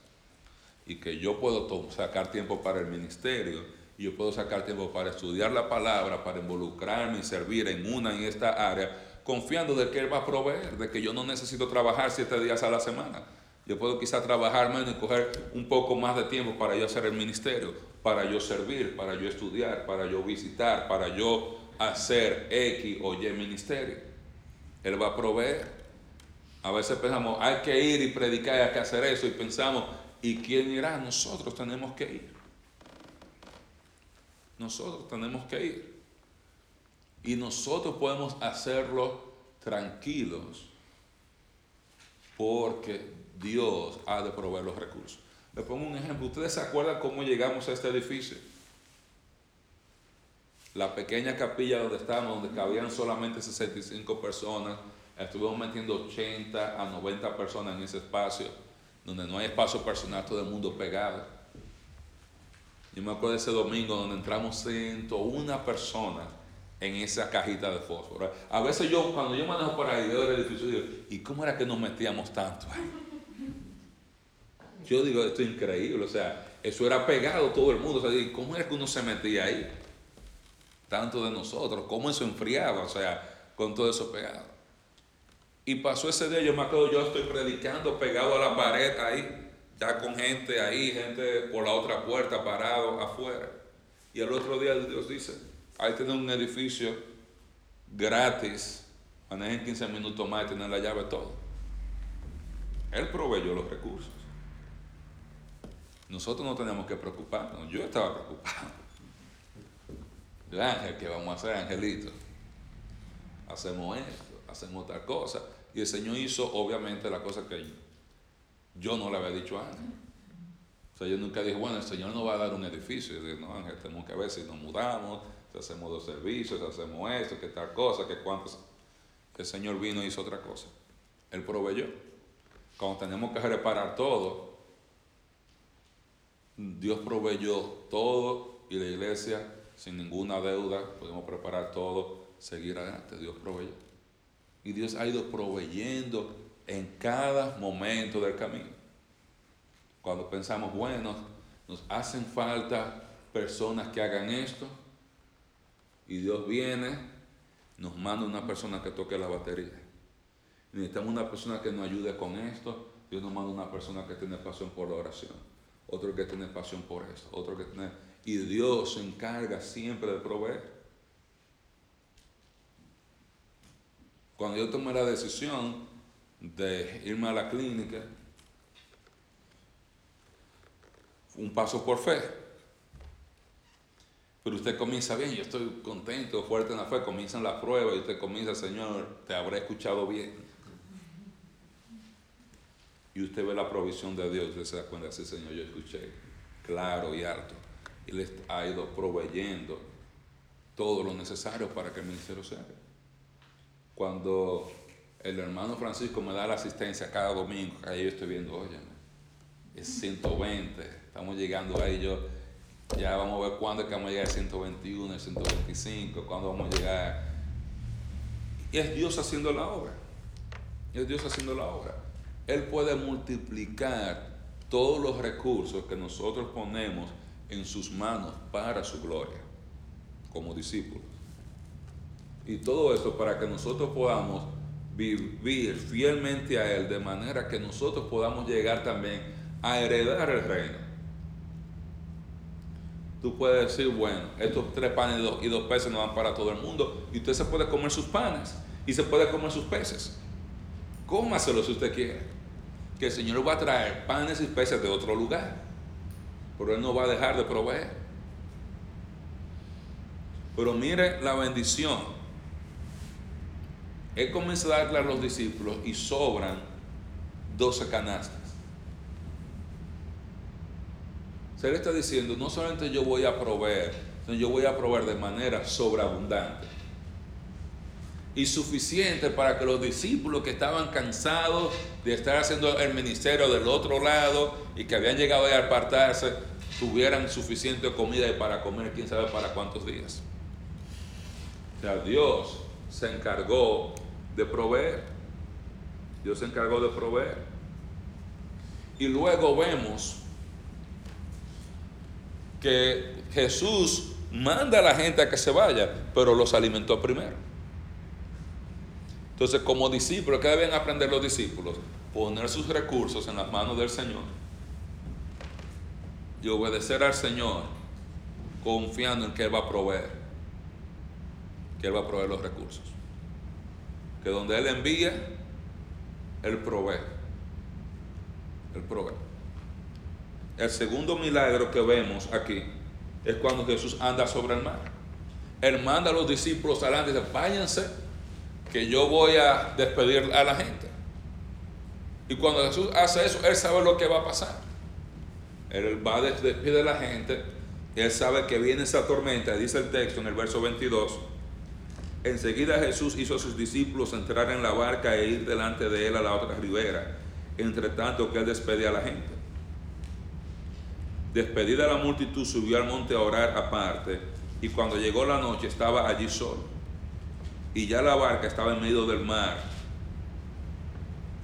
[SPEAKER 1] y que yo puedo sacar tiempo para el ministerio y yo puedo sacar tiempo para estudiar la palabra, para involucrarme y servir en una en esta área, confiando de que Él va a proveer, de que yo no necesito trabajar siete días a la semana. Yo puedo quizá trabajar menos y coger un poco más de tiempo para yo hacer el ministerio, para yo servir, para yo estudiar, para yo visitar, para yo hacer X o Y ministerio. Él va a proveer. A veces pensamos, hay que ir y predicar, hay que hacer eso, y pensamos, ¿y quién irá? Nosotros tenemos que ir. Nosotros tenemos que ir. Y nosotros podemos hacerlo tranquilos, porque Dios ha de proveer los recursos. Le pongo un ejemplo. ¿Ustedes se acuerdan cómo llegamos a este edificio? La pequeña capilla donde estábamos, donde cabían solamente 65 personas, estuvimos metiendo 80 a 90 personas en ese espacio, donde no hay espacio personal, todo el mundo pegado. Yo me acuerdo de ese domingo donde entramos 101 personas en esa cajita de fósforo. A veces yo, cuando yo manejo por ahí, veo el edificio, digo, ¿y cómo era que nos metíamos tanto Yo digo, esto es increíble, o sea, eso era pegado todo el mundo, o sea, ¿cómo era que uno se metía ahí? Tanto de nosotros, ¿cómo eso enfriaba? O sea, con todo eso pegado. Y pasó ese día, yo me acuerdo, yo estoy predicando pegado a la pared ahí, ya con gente ahí, gente por la otra puerta parado afuera. Y el otro día Dios dice, ahí tienen un edificio gratis, manejen 15 minutos más y tienen la llave todo. Él proveyó los recursos. Nosotros no tenemos que preocuparnos. Yo estaba preocupado. El ángel, ¿qué vamos a hacer, angelito? Hacemos esto hacemos otra cosa. Y el Señor hizo obviamente la cosa que yo no le había dicho a Ángel. O sea, yo nunca dije, bueno, el Señor nos va a dar un edificio. Y dije, no, Ángel, tenemos que ver si nos mudamos, si hacemos dos servicios, si hacemos esto, que tal cosa, que cuántos. El Señor vino y hizo otra cosa. Él proveyó. Cuando tenemos que reparar todo, Dios proveyó todo y la iglesia sin ninguna deuda, podemos preparar todo, seguir adelante. Dios proveyó. Y Dios ha ido proveyendo en cada momento del camino. Cuando pensamos, bueno, nos hacen falta personas que hagan esto, y Dios viene, nos manda una persona que toque la batería. Necesitamos una persona que nos ayude con esto, Dios nos manda una persona que tiene pasión por la oración, otro que tiene pasión por esto, otro que tiene... Y Dios se encarga siempre de proveer. Cuando yo tomé la decisión de irme a la clínica, un paso por fe. Pero usted comienza bien, yo estoy contento, fuerte en la fe, comienzan las pruebas y usted comienza, Señor, te habré escuchado bien. Y usted ve la provisión de Dios, usted se da cuenta, sí, Señor, yo escuché claro y. Y le ha ido proveyendo todo lo necesario para que el ministerio se haga. Cuando el hermano Francisco me da la asistencia cada domingo, ahí yo estoy viendo, oye, es 120, estamos llegando ahí, yo ya vamos a ver cuándo es que vamos a llegar al 121, al 125, cuándo vamos a llegar. Y es Dios haciendo la obra. Es Dios haciendo la obra. Él puede multiplicar todos los recursos que nosotros ponemos en sus manos para su gloria, como discípulos. Y todo esto para que nosotros podamos vivir fielmente a Él, de manera que nosotros podamos llegar también a heredar el reino. Tú puedes decir, bueno, estos tres panes y dos, y dos peces no van para todo el mundo, y usted se puede comer sus panes y se puede comer sus peces. Cómaselo si usted quiere. Que el Señor va a traer panes y peces de otro lugar, pero Él no va a dejar de proveer. Pero mire la bendición. Él comienza a darle a los discípulos y sobran 12 canastas. Se le está diciendo, no solamente yo voy a proveer, sino yo voy a proveer de manera sobreabundante. Y suficiente para que los discípulos que estaban cansados de estar haciendo el ministerio del otro lado y que habían llegado a apartarse, tuvieran suficiente comida y para comer quién sabe para cuántos días. O sea, Dios se encargó de proveer. Dios se encargó de proveer. Y luego vemos que Jesús manda a la gente a que se vaya, pero los alimentó primero. Entonces, como discípulos, ¿qué deben aprender los discípulos? Poner sus recursos en las manos del Señor y obedecer al Señor confiando en que Él va a proveer, que Él va a proveer los recursos. Que donde Él envía, Él provee. Él provee. El segundo milagro que vemos aquí es cuando Jesús anda sobre el mar. Él manda a los discípulos adelante y dice, váyanse, que yo voy a despedir a la gente. Y cuando Jesús hace eso, Él sabe lo que va a pasar. Él va a despedir a la gente, Él sabe que viene esa tormenta, dice el texto en el verso 22. Enseguida Jesús hizo a sus discípulos entrar en la barca e ir delante de Él a la otra ribera, entre tanto que Él despedía a la gente. Despedida la multitud, subió al monte a orar aparte, y cuando llegó la noche estaba allí solo. Y ya la barca estaba en medio del mar,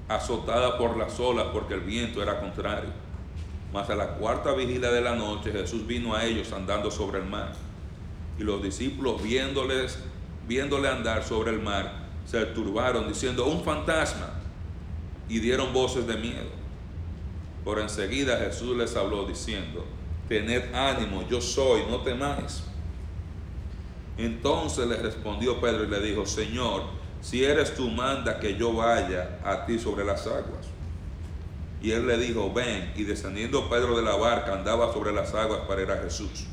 [SPEAKER 1] azotada por las olas porque el viento era contrario. Mas a la cuarta vigilia de la noche Jesús vino a ellos andando sobre el mar. Y los discípulos viéndoles, viéndole andar sobre el mar, se turbaron diciendo, un fantasma. Y dieron voces de miedo. Por enseguida Jesús les habló diciendo, tened ánimo, yo soy, no temáis. Entonces le respondió Pedro y le dijo, Señor, si eres tú, manda que yo vaya a ti sobre las aguas. Y él le dijo, ven, y descendiendo Pedro de la barca andaba sobre las aguas para ir a Jesús.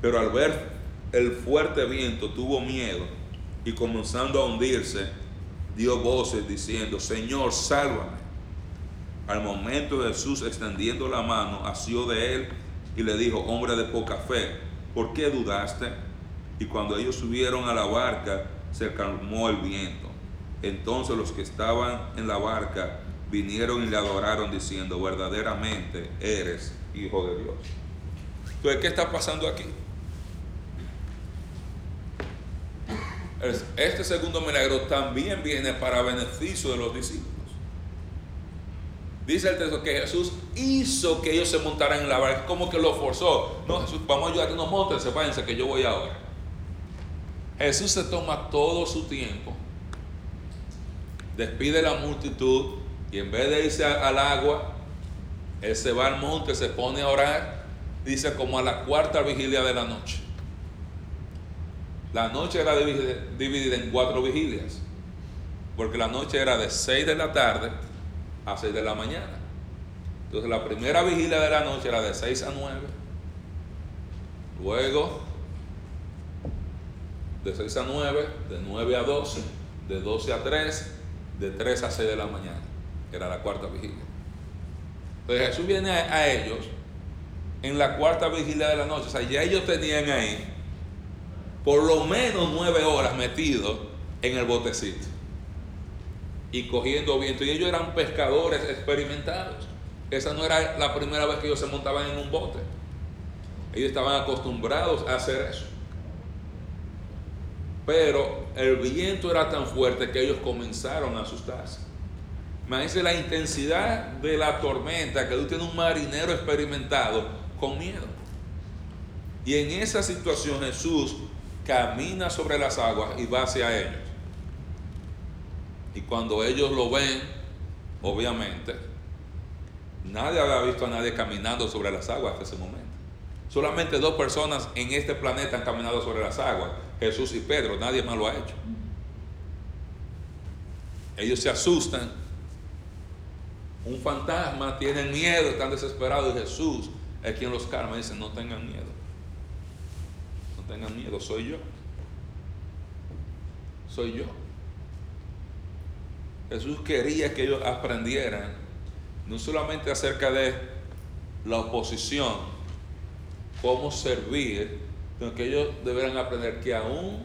[SPEAKER 1] Pero al ver el fuerte viento tuvo miedo y comenzando a hundirse, dio voces diciendo, Señor, sálvame. Al momento Jesús extendiendo la mano, asió de él y le dijo, hombre de poca fe, ¿por qué dudaste? Y cuando ellos subieron a la barca, se calmó el viento. Entonces los que estaban en la barca vinieron y le adoraron diciendo, verdaderamente eres hijo de Dios. Entonces, ¿qué está pasando aquí? Este segundo milagro también viene para beneficio de los discípulos. Dice el texto que Jesús hizo que ellos se montaran en la barca, como que lo forzó. No, Jesús, vamos a ayudar a que nos monten, váyanse que yo voy ahora. Jesús se toma todo su tiempo, despide la multitud Y en vez de irse al agua, él se va al monte, se pone a orar, dice como a la cuarta vigilia de la noche. La noche era dividida, en cuatro vigilias, porque la noche era de 6 de la tarde a 6 de la mañana. Entonces la primera vigilia de la noche era de 6 a 9, luego de 6 a 9, de 9 a 12, de 12 a 3, de 3 a 6 de la mañana, que era la cuarta vigilia. Entonces Jesús viene a, a ellos en la cuarta vigilia de la noche, o sea, ya ellos tenían ahí por lo menos nueve horas metidos en el botecito y cogiendo viento. Y ellos eran pescadores experimentados. Esa no era la primera vez que ellos se montaban en un bote. Ellos estaban acostumbrados a hacer eso. Pero el viento era tan fuerte que ellos comenzaron a asustarse. Imagínense la intensidad de la tormenta que tú tienes un marinero experimentado con miedo. Y en esa situación Jesús camina sobre las aguas y va hacia ellos. Y cuando ellos lo ven, obviamente, nadie había visto a nadie caminando sobre las aguas hasta ese momento. Solamente dos personas en este planeta han caminado sobre las aguas, Jesús y Pedro, nadie más lo ha hecho. Ellos se asustan, un fantasma, tienen miedo, están desesperados y Jesús es quien los calma y dice, no tengan miedo, tengan miedo, soy yo, soy yo. Jesús quería que ellos aprendieran no solamente acerca de la oposición, cómo servir, sino que ellos deberán aprender que aún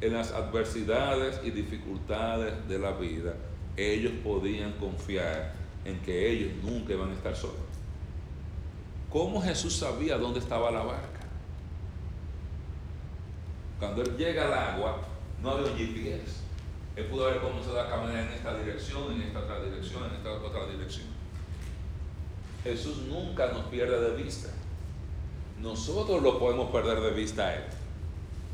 [SPEAKER 1] en las adversidades y dificultades de la vida, ellos podían confiar en que ellos nunca iban a estar solos. ¿Cómo Jesús sabía dónde estaba la barca? Cuando él llega al agua, no había un GPS. Él pudo haber comenzado a caminar en esta dirección, en esta otra dirección, en esta otra dirección. Jesús nunca nos pierde de vista. Nosotros lo podemos perder de vista a Él.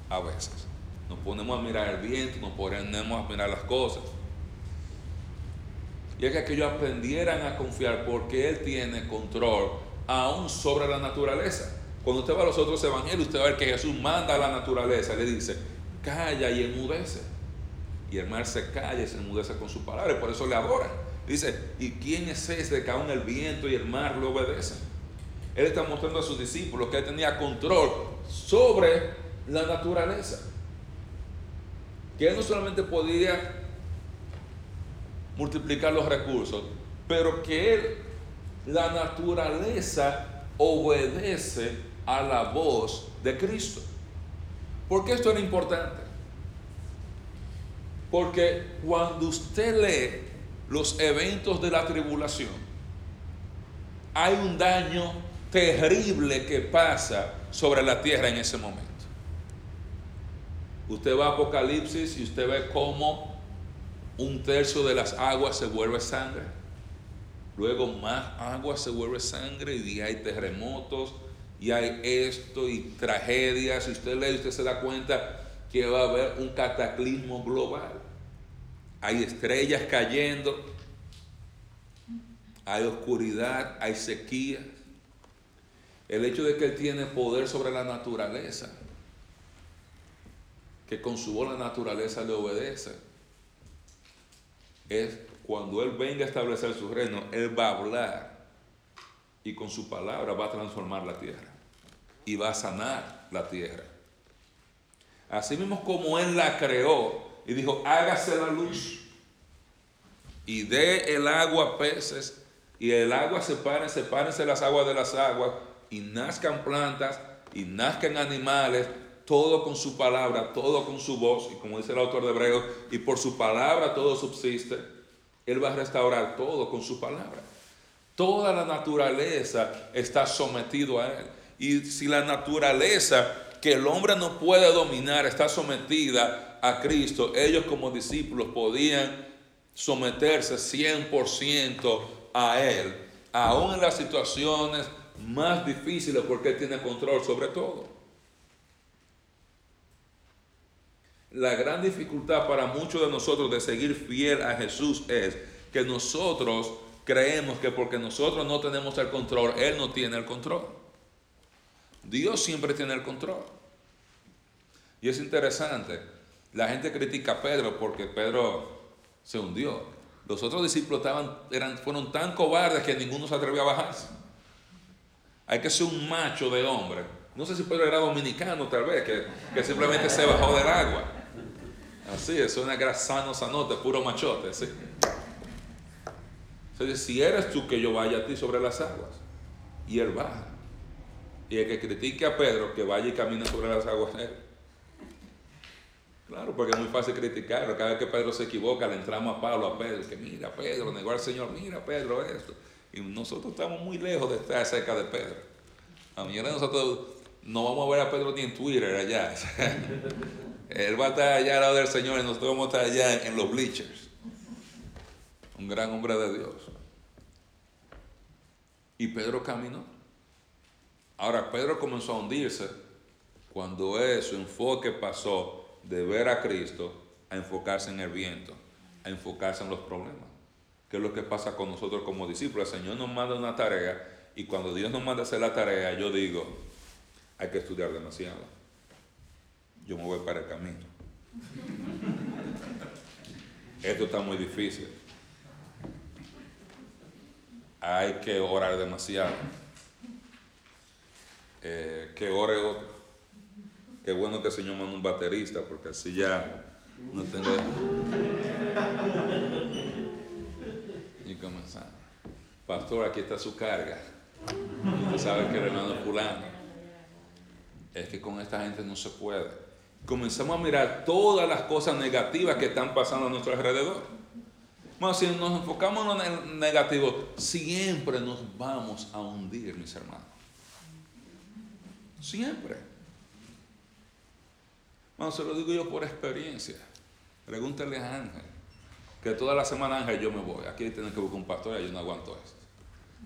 [SPEAKER 1] A veces. Nos ponemos a mirar el viento, nos ponemos a mirar las cosas. Y es que ellos aprendieran a confiar porque Él tiene control aún sobre la naturaleza. Cuando usted va a los otros evangelios, usted va a ver que Jesús manda a la naturaleza le dice, calla y enmudece. Y el mar se calla y se enmudece con su palabra, y por eso le adoran. Dice, ¿y quién es ese que aún el viento y el mar le obedecen? Él está mostrando a sus discípulos que él tenía control sobre la naturaleza. Que él no solamente podía multiplicar los recursos, pero que él, la naturaleza obedece a la voz de Cristo. ¿Por qué esto era importante? Porque cuando usted lee los eventos de la tribulación, hay un daño terrible que pasa sobre la tierra en ese momento. Usted va a Apocalipsis y usted ve cómo un tercio de las aguas se vuelve sangre. Luego más agua se vuelve sangre y hay terremotos y hay esto y tragedias. Si usted lee, usted se da cuenta que va a haber un cataclismo global. Hay estrellas cayendo, hay oscuridad, hay sequía. El hecho de que Él tiene poder sobre la naturaleza, que con su voz la naturaleza le obedece, es cuando Él venga a establecer su reino, Él va a hablar y con su palabra va a transformar la tierra y va a sanar la tierra. Así mismo como Él la creó y dijo, hágase la luz y dé el agua a peces y el agua separe, sepárense las aguas de las aguas y nazcan plantas y nazcan animales, todo con su palabra, todo con su voz, y como dice el autor de Hebreos, y por su palabra todo subsiste, Él va a restaurar todo con su palabra. Toda la naturaleza está sometido a Él. Y si la naturaleza que el hombre no puede dominar está sometida a Cristo, ellos como discípulos podían someterse 100% a Él, aún en las situaciones más difíciles porque Él tiene control sobre todo. La gran dificultad para muchos de nosotros de seguir fiel a Jesús es que nosotros creemos que porque nosotros no tenemos el control, Él no tiene el control. Dios siempre tiene el control. Y es interesante, la gente critica a Pedro porque Pedro se hundió. Los otros discípulos estaban, eran, fueron tan cobardes que ninguno se atrevió a bajarse. Hay que ser un macho de hombre. No sé si Pedro era dominicano tal vez, que, que simplemente se bajó del agua. Así es, una grasano sanote, puro machote, sí. Entonces, si eres tú que yo vaya a ti sobre las aguas, y él baja. Y el que critique a Pedro, que vaya y camine sobre las aguas él. Claro, porque es muy fácil criticarlo. Cada vez que Pedro se equivoca, le entramos a Pablo, a Pedro, que mira Pedro, negó al Señor, mira Pedro esto. Y nosotros estamos muy lejos de estar cerca de Pedro. A mí nosotros no vamos a ver a Pedro ni en Twitter allá. Él va a estar allá al lado del Señor y nosotros vamos a estar allá en los bleachers. Un gran hombre de Dios. Y Pedro caminó. Ahora, Pedro comenzó a hundirse cuando su enfoque pasó de ver a Cristo a enfocarse en el viento, a enfocarse en los problemas. ¿Qué es lo que pasa con nosotros como discípulos? El Señor nos manda una tarea y cuando Dios nos manda hacer la tarea, yo digo, hay que estudiar demasiado. Yo me voy para el camino. Esto está muy difícil. Hay que orar demasiado. Eh, que ore otro. Qué bueno que el Señor manda un baterista, porque así ya no tengo. Y comenzar. Pastor, aquí está su carga. Usted sabe que el hermano fulano. Es que con esta gente no se puede. Comenzamos a mirar todas las cosas negativas que están pasando a nuestro alrededor. Bueno, si nos enfocamos en lo negativo, siempre nos vamos a hundir, mis hermanos. Siempre. Bueno, se lo digo yo por experiencia. Pregúntale a Ángel. Que toda la semana Ángel yo me voy. Aquí tienen que buscar un pastor y yo no aguanto eso.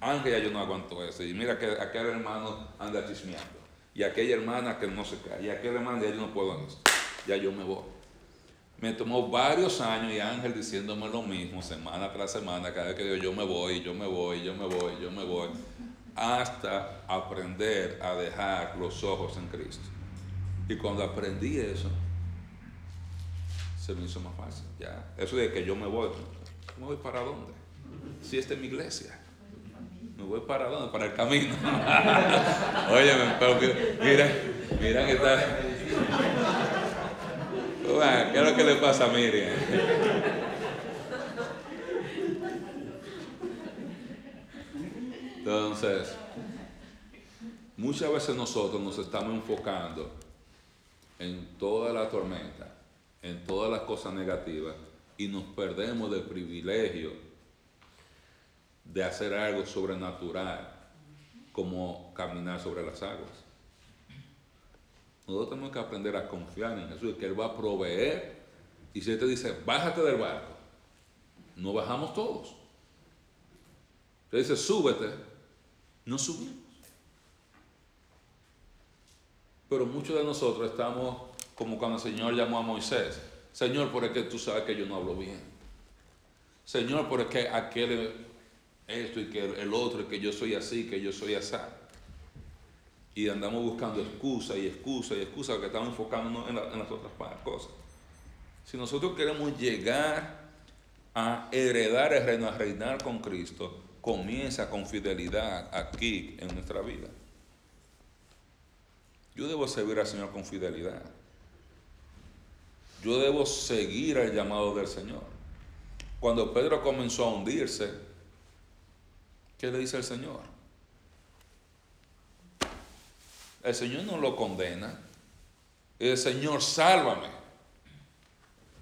[SPEAKER 1] Ángel ya yo no aguanto eso. Y mira que aquel hermano anda chismeando. Y aquella hermana que no se cae. Y aquel hermano ya yo no puedo en eso. Ya yo me voy. Me tomó varios años y Ángel diciéndome lo mismo semana tras semana. Cada vez que digo yo me voy, yo me voy, yo me voy, yo me voy. Hasta aprender a dejar los ojos en Cristo. Y cuando aprendí eso, se me hizo más fácil. Ya. Eso de que yo me voy, ¿me voy para dónde? Si esta es mi iglesia. ¿Me voy para dónde? Para el camino. Oye, pero mira, mira que está. ¿Qué es lo que le pasa a Miriam? Entonces, muchas veces nosotros nos estamos enfocando en toda la tormenta, en todas las cosas negativas, y nos perdemos del privilegio de hacer algo sobrenatural, como caminar sobre las aguas. Nosotros tenemos que aprender a confiar en Jesús, que Él va a proveer. Y si Él te dice, bájate del barco, no bajamos todos. Él dice, súbete, no subimos. Pero muchos de nosotros estamos como cuando el Señor llamó a Moisés. Señor, por que tú sabes que yo no hablo bien. Señor, por que aquel esto y que el otro, y que yo soy así, que yo soy así. Y andamos buscando excusa y excusa y excusa, porque estamos enfocándonos en, las otras cosas. Si nosotros queremos llegar a heredar el reino, a reinar con Cristo, comienza con fidelidad aquí en nuestra vida. Yo debo servir al Señor con fidelidad. Yo debo seguir el llamado del Señor. Cuando Pedro comenzó a hundirse, ¿qué le dice el Señor? El Señor no lo condena. El Señor, sálvame.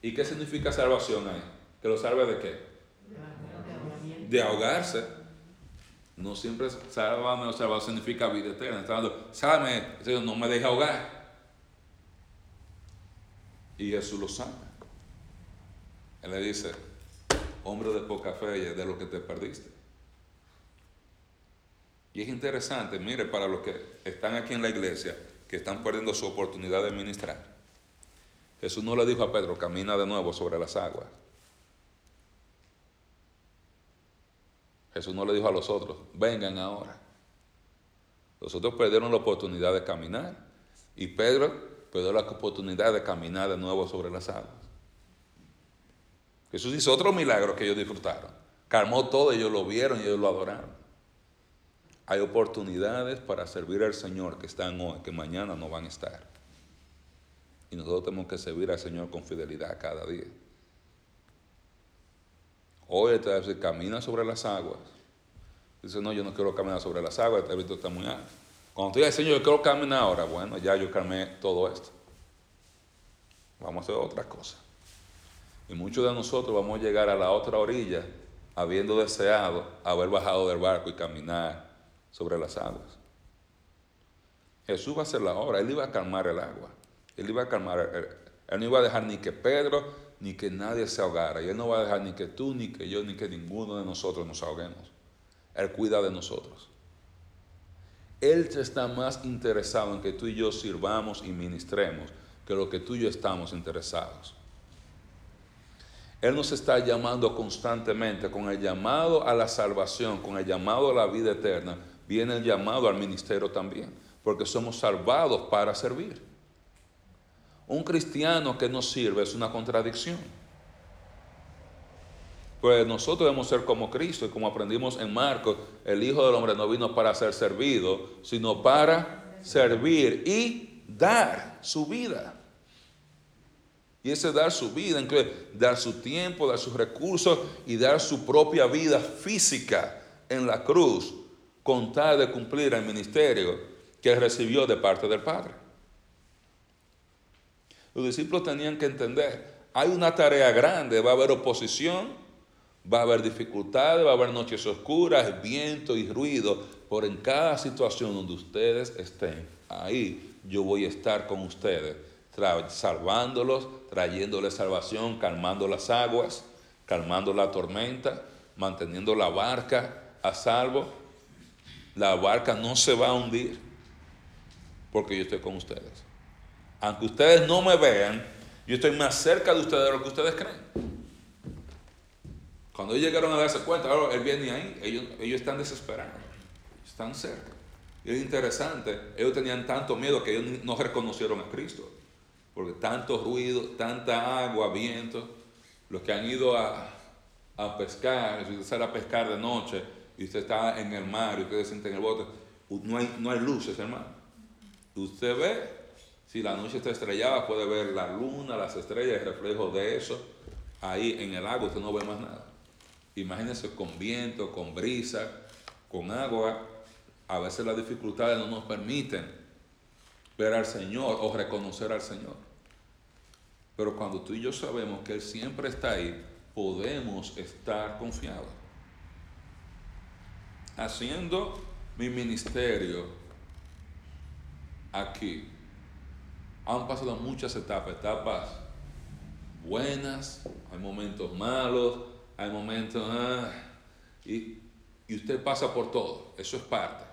[SPEAKER 1] ¿Y qué significa salvación ahí? ¿Que lo salve de qué? De ahogarse. No siempre sálvame o salvar significa vida eterna. Está sálvame, Señor, no me deje ahogar. Y Jesús lo sana. Él le dice, hombre de poca fe, de lo que te perdiste. Y es interesante, mire, para los que están aquí en la iglesia, que están perdiendo su oportunidad de ministrar. Jesús no le dijo a Pedro, camina de nuevo sobre las aguas. Jesús no le dijo a los otros, vengan ahora. Los otros perdieron la oportunidad de caminar y Pedro perdió la oportunidad de caminar de nuevo sobre las aguas. Jesús hizo otro milagro que ellos disfrutaron. Calmó todo, ellos lo vieron y ellos lo adoraron. Hay oportunidades para servir al Señor que están hoy, que mañana no van a estar. Y nosotros tenemos que servir al Señor con fidelidad cada día. Hoy te dice, camina sobre las aguas. Dice, no, yo no quiero caminar sobre las aguas, este visto está muy alto. Cuando tú dices, Señor, yo quiero caminar ahora, bueno, ya yo calmé todo esto. Vamos a hacer otra cosa. Y muchos de nosotros vamos a llegar a la otra orilla habiendo deseado haber bajado del barco y caminar sobre las aguas. Jesús va a hacer la obra, Él iba a calmar el agua. Él iba a calmar, él, él no iba a dejar ni que Pedro ni que nadie se ahogara. Él no va a dejar ni que tú, ni que yo, ni que ninguno de nosotros nos ahoguemos. Él cuida de nosotros. Él está más interesado en que tú y yo sirvamos y ministremos que lo que tú y yo estamos interesados. Él nos está llamando constantemente con el llamado a la salvación, con el llamado a la vida eterna, viene el llamado al ministerio también, porque somos salvados para servir. Un cristiano que no sirve es una contradicción. Pues nosotros debemos ser como Cristo y como aprendimos en Marcos, el Hijo del Hombre no vino para ser servido, sino para servir y dar su vida. Y ese dar su vida incluye dar su tiempo, dar sus recursos y dar su propia vida física en la cruz con tal de cumplir el ministerio que recibió de parte del Padre. Los discípulos tenían que entender, hay una tarea grande, va a haber oposición, va a haber dificultades, va a haber noches oscuras, viento y ruido, pero en cada situación donde ustedes estén, ahí yo voy a estar con ustedes, salvándolos, trayéndoles salvación, calmando las aguas, calmando la tormenta, manteniendo la barca a salvo. La barca no se va a hundir porque yo estoy con ustedes. Aunque ustedes no me vean, yo estoy más cerca de ustedes de lo que ustedes creen. Cuando ellos llegaron a darse cuenta, ahora él viene ahí, ellos, ellos están desesperados, están cerca. Es interesante, ellos tenían tanto miedo que ellos no reconocieron a Cristo, porque tanto ruido, tanta agua, viento, los que han ido a, a pescar, a pescar de noche y usted está en el mar y usted se siente en el bote, no hay, no hay luces, hermano. Usted ve si la noche está estrellada, puede ver la luna, las estrellas, el reflejo de eso. Ahí en el agua usted no ve más nada. Imagínense con viento, con brisa, con agua. A veces las dificultades no nos permiten ver al Señor o reconocer al Señor. Pero cuando tú y yo sabemos que Él siempre está ahí, podemos estar confiados. Haciendo mi ministerio aquí han pasado muchas etapas, etapas buenas, hay momentos malos, hay momentos... Ah, y, usted pasa por todo, eso es parte.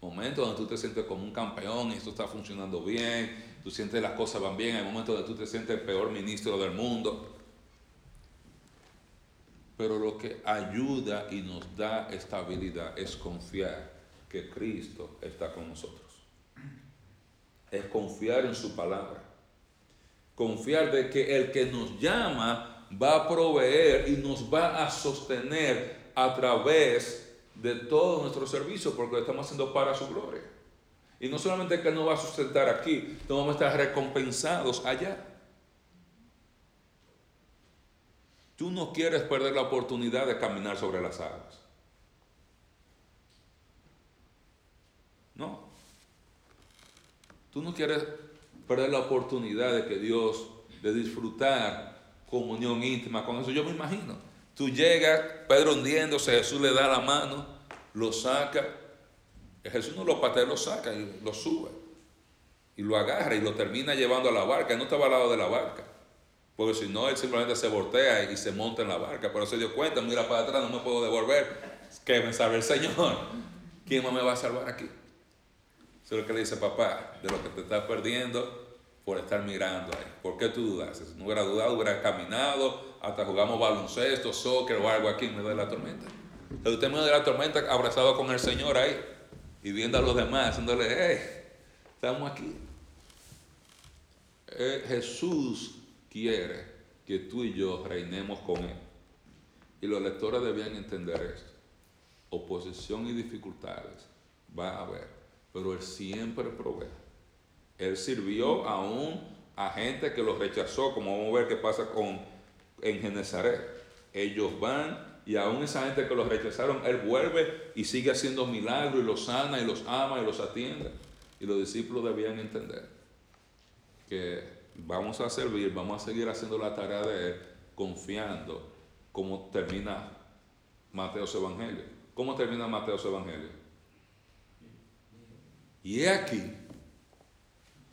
[SPEAKER 1] Momentos donde tú te sientes como un campeón y esto está funcionando bien, tú sientes las cosas van bien, hay momentos donde tú te sientes el peor ministro del mundo. Pero lo que ayuda y nos da estabilidad es confiar que Cristo está con nosotros es confiar en su palabra. Confiar de que el que nos llama va a proveer y nos va a sostener a través de todo nuestro servicio porque lo estamos haciendo para su gloria. Y no solamente que nos va a sustentar aquí, vamos a estar recompensados allá. Tú no quieres perder la oportunidad de caminar sobre las aguas. No. Tú no quieres perder la oportunidad de que Dios, de disfrutar comunión íntima con eso. Yo me imagino. Tú llegas, Pedro hundiéndose, Jesús le da la mano, lo saca. Jesús no lo patea, lo saca y lo sube. Y lo agarra y lo termina llevando a la barca. Él no estaba al lado de la barca. Porque si no, él simplemente se voltea y se monta en la barca. Pero se dio cuenta, mira para atrás, no me puedo devolver. Que me salve el Señor. ¿Quién más me va a salvar aquí? Eso es lo que le dice papá, de lo que te estás perdiendo por estar mirando ahí. ¿Por qué tú dudas? Si no hubiera dudado, hubiera caminado, hasta jugamos baloncesto, soccer o algo aquí en medio de la tormenta. El usted medio de la tormenta abrazado con el Señor ahí y viendo a los demás, haciéndole, hey, estamos aquí. Eh, Jesús quiere que tú y yo reinemos con Él. Y los lectores debían entender esto. Oposición y dificultades va a haber, pero Él siempre provee. Él sirvió aún a gente que lo rechazó, como vamos a ver qué pasa con, en Genezaret. Ellos van y aún esa gente que los rechazaron, Él vuelve y sigue haciendo milagros y los sana y los ama y los atiende. Y los discípulos debían entender que vamos a servir, vamos a seguir haciendo la tarea de Él, confiando como termina Mateos Evangelio. ¿Cómo termina Mateos Evangelio? Y he aquí,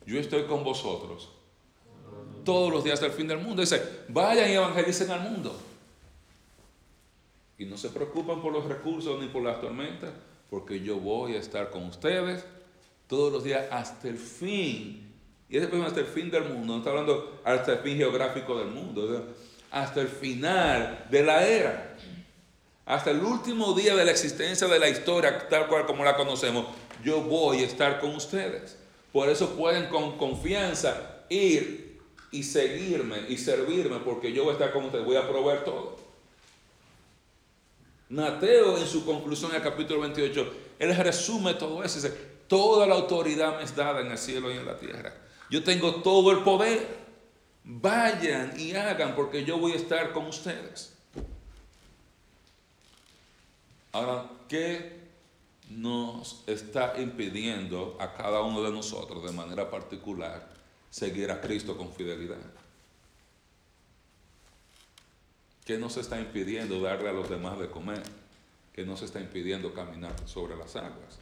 [SPEAKER 1] yo estoy con vosotros todos los días del fin del mundo. Dice, vayan y evangelicen al mundo. Y no se preocupen por los recursos ni por las tormentas, porque yo voy a estar con ustedes todos los días hasta el fin. Y ese es hasta el fin del mundo, no está hablando hasta el fin geográfico del mundo, hasta el final de la era. Hasta el último día de la existencia de la historia, tal cual como la conocemos, yo voy a estar con ustedes. Por eso pueden con confianza ir y seguirme y servirme, porque yo voy a estar con ustedes, voy a proveer todo. Mateo en su conclusión al capítulo 28, él resume todo eso. Dice, toda la autoridad me es dada en el cielo y en la tierra. Yo tengo todo el poder. Vayan y hagan porque yo voy a estar con ustedes. Ahora, ¿qué nos está impidiendo a cada uno de nosotros de manera particular seguir a Cristo con fidelidad? ¿Qué nos está impidiendo darle a los demás de comer? ¿Qué nos está impidiendo caminar sobre las aguas?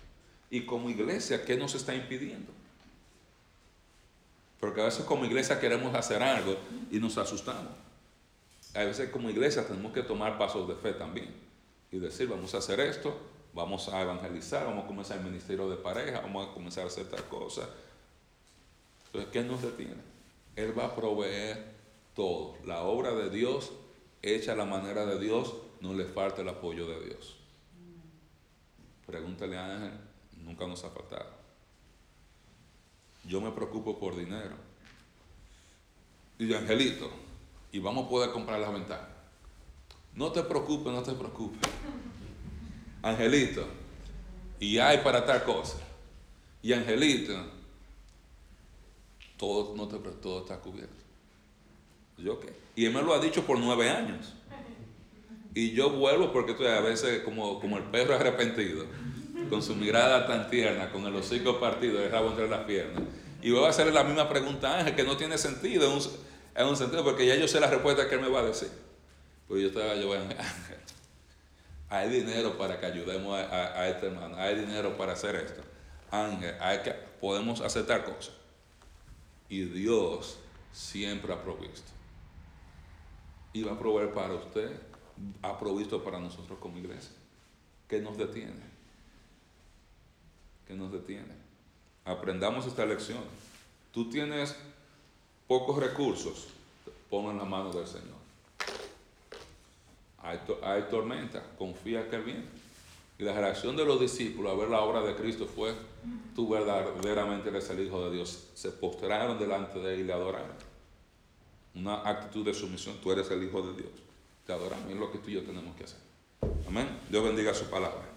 [SPEAKER 1] Y como iglesia, ¿qué nos está impidiendo? Porque a veces como iglesia queremos hacer algo y nos asustamos. A veces como iglesia tenemos que tomar pasos de fe también y decir, vamos a hacer esto, vamos a evangelizar, vamos a comenzar el ministerio de pareja, vamos a comenzar a hacer tal cosa. Entonces, ¿qué nos detiene? Él va a proveer todo. La obra de Dios hecha a la manera de Dios, no le falta el apoyo de Dios. Pregúntale a Ángel, nunca nos ha faltado. Yo me preocupo por dinero. Y yo, Angelito, y vamos a poder comprar las ventanas. No te preocupes, no te preocupes. Angelito, y hay para tal cosa. Y Angelito, todo, no te, todo está cubierto. Yo qué. Y él me lo ha dicho por nueve años. Y yo vuelvo porque tú a veces como, como el perro arrepentido, con su mirada tan tierna, con el hocico partido, el rabo entre las piernas. Y voy a hacerle la misma pregunta a Ángel, que no tiene sentido, en un, en un, sentido, porque ya yo sé la respuesta que él me va a decir. Pues yo estaba yo, Ángel, hay dinero para que ayudemos a, a, a, este hermano, hay dinero para hacer esto. Ángel, hay que, podemos aceptar cosas. Y Dios siempre ha provisto y va a proveer para usted, ha provisto para nosotros como iglesia. ¿Qué nos detiene? ¿Qué nos detiene? Aprendamos esta lección. Tú tienes pocos recursos, pon en la mano del Señor. Hay, hay tormenta, confía que Él viene. Y la reacción de los discípulos a ver la obra de Cristo fue, tú verdaderamente eres el Hijo de Dios. Se postraron delante de Él y le adoraron una actitud de sumisión. Tú eres el Hijo de Dios. Te adoramos. Es lo que tú y yo tenemos que hacer. Amén. Dios bendiga su palabra.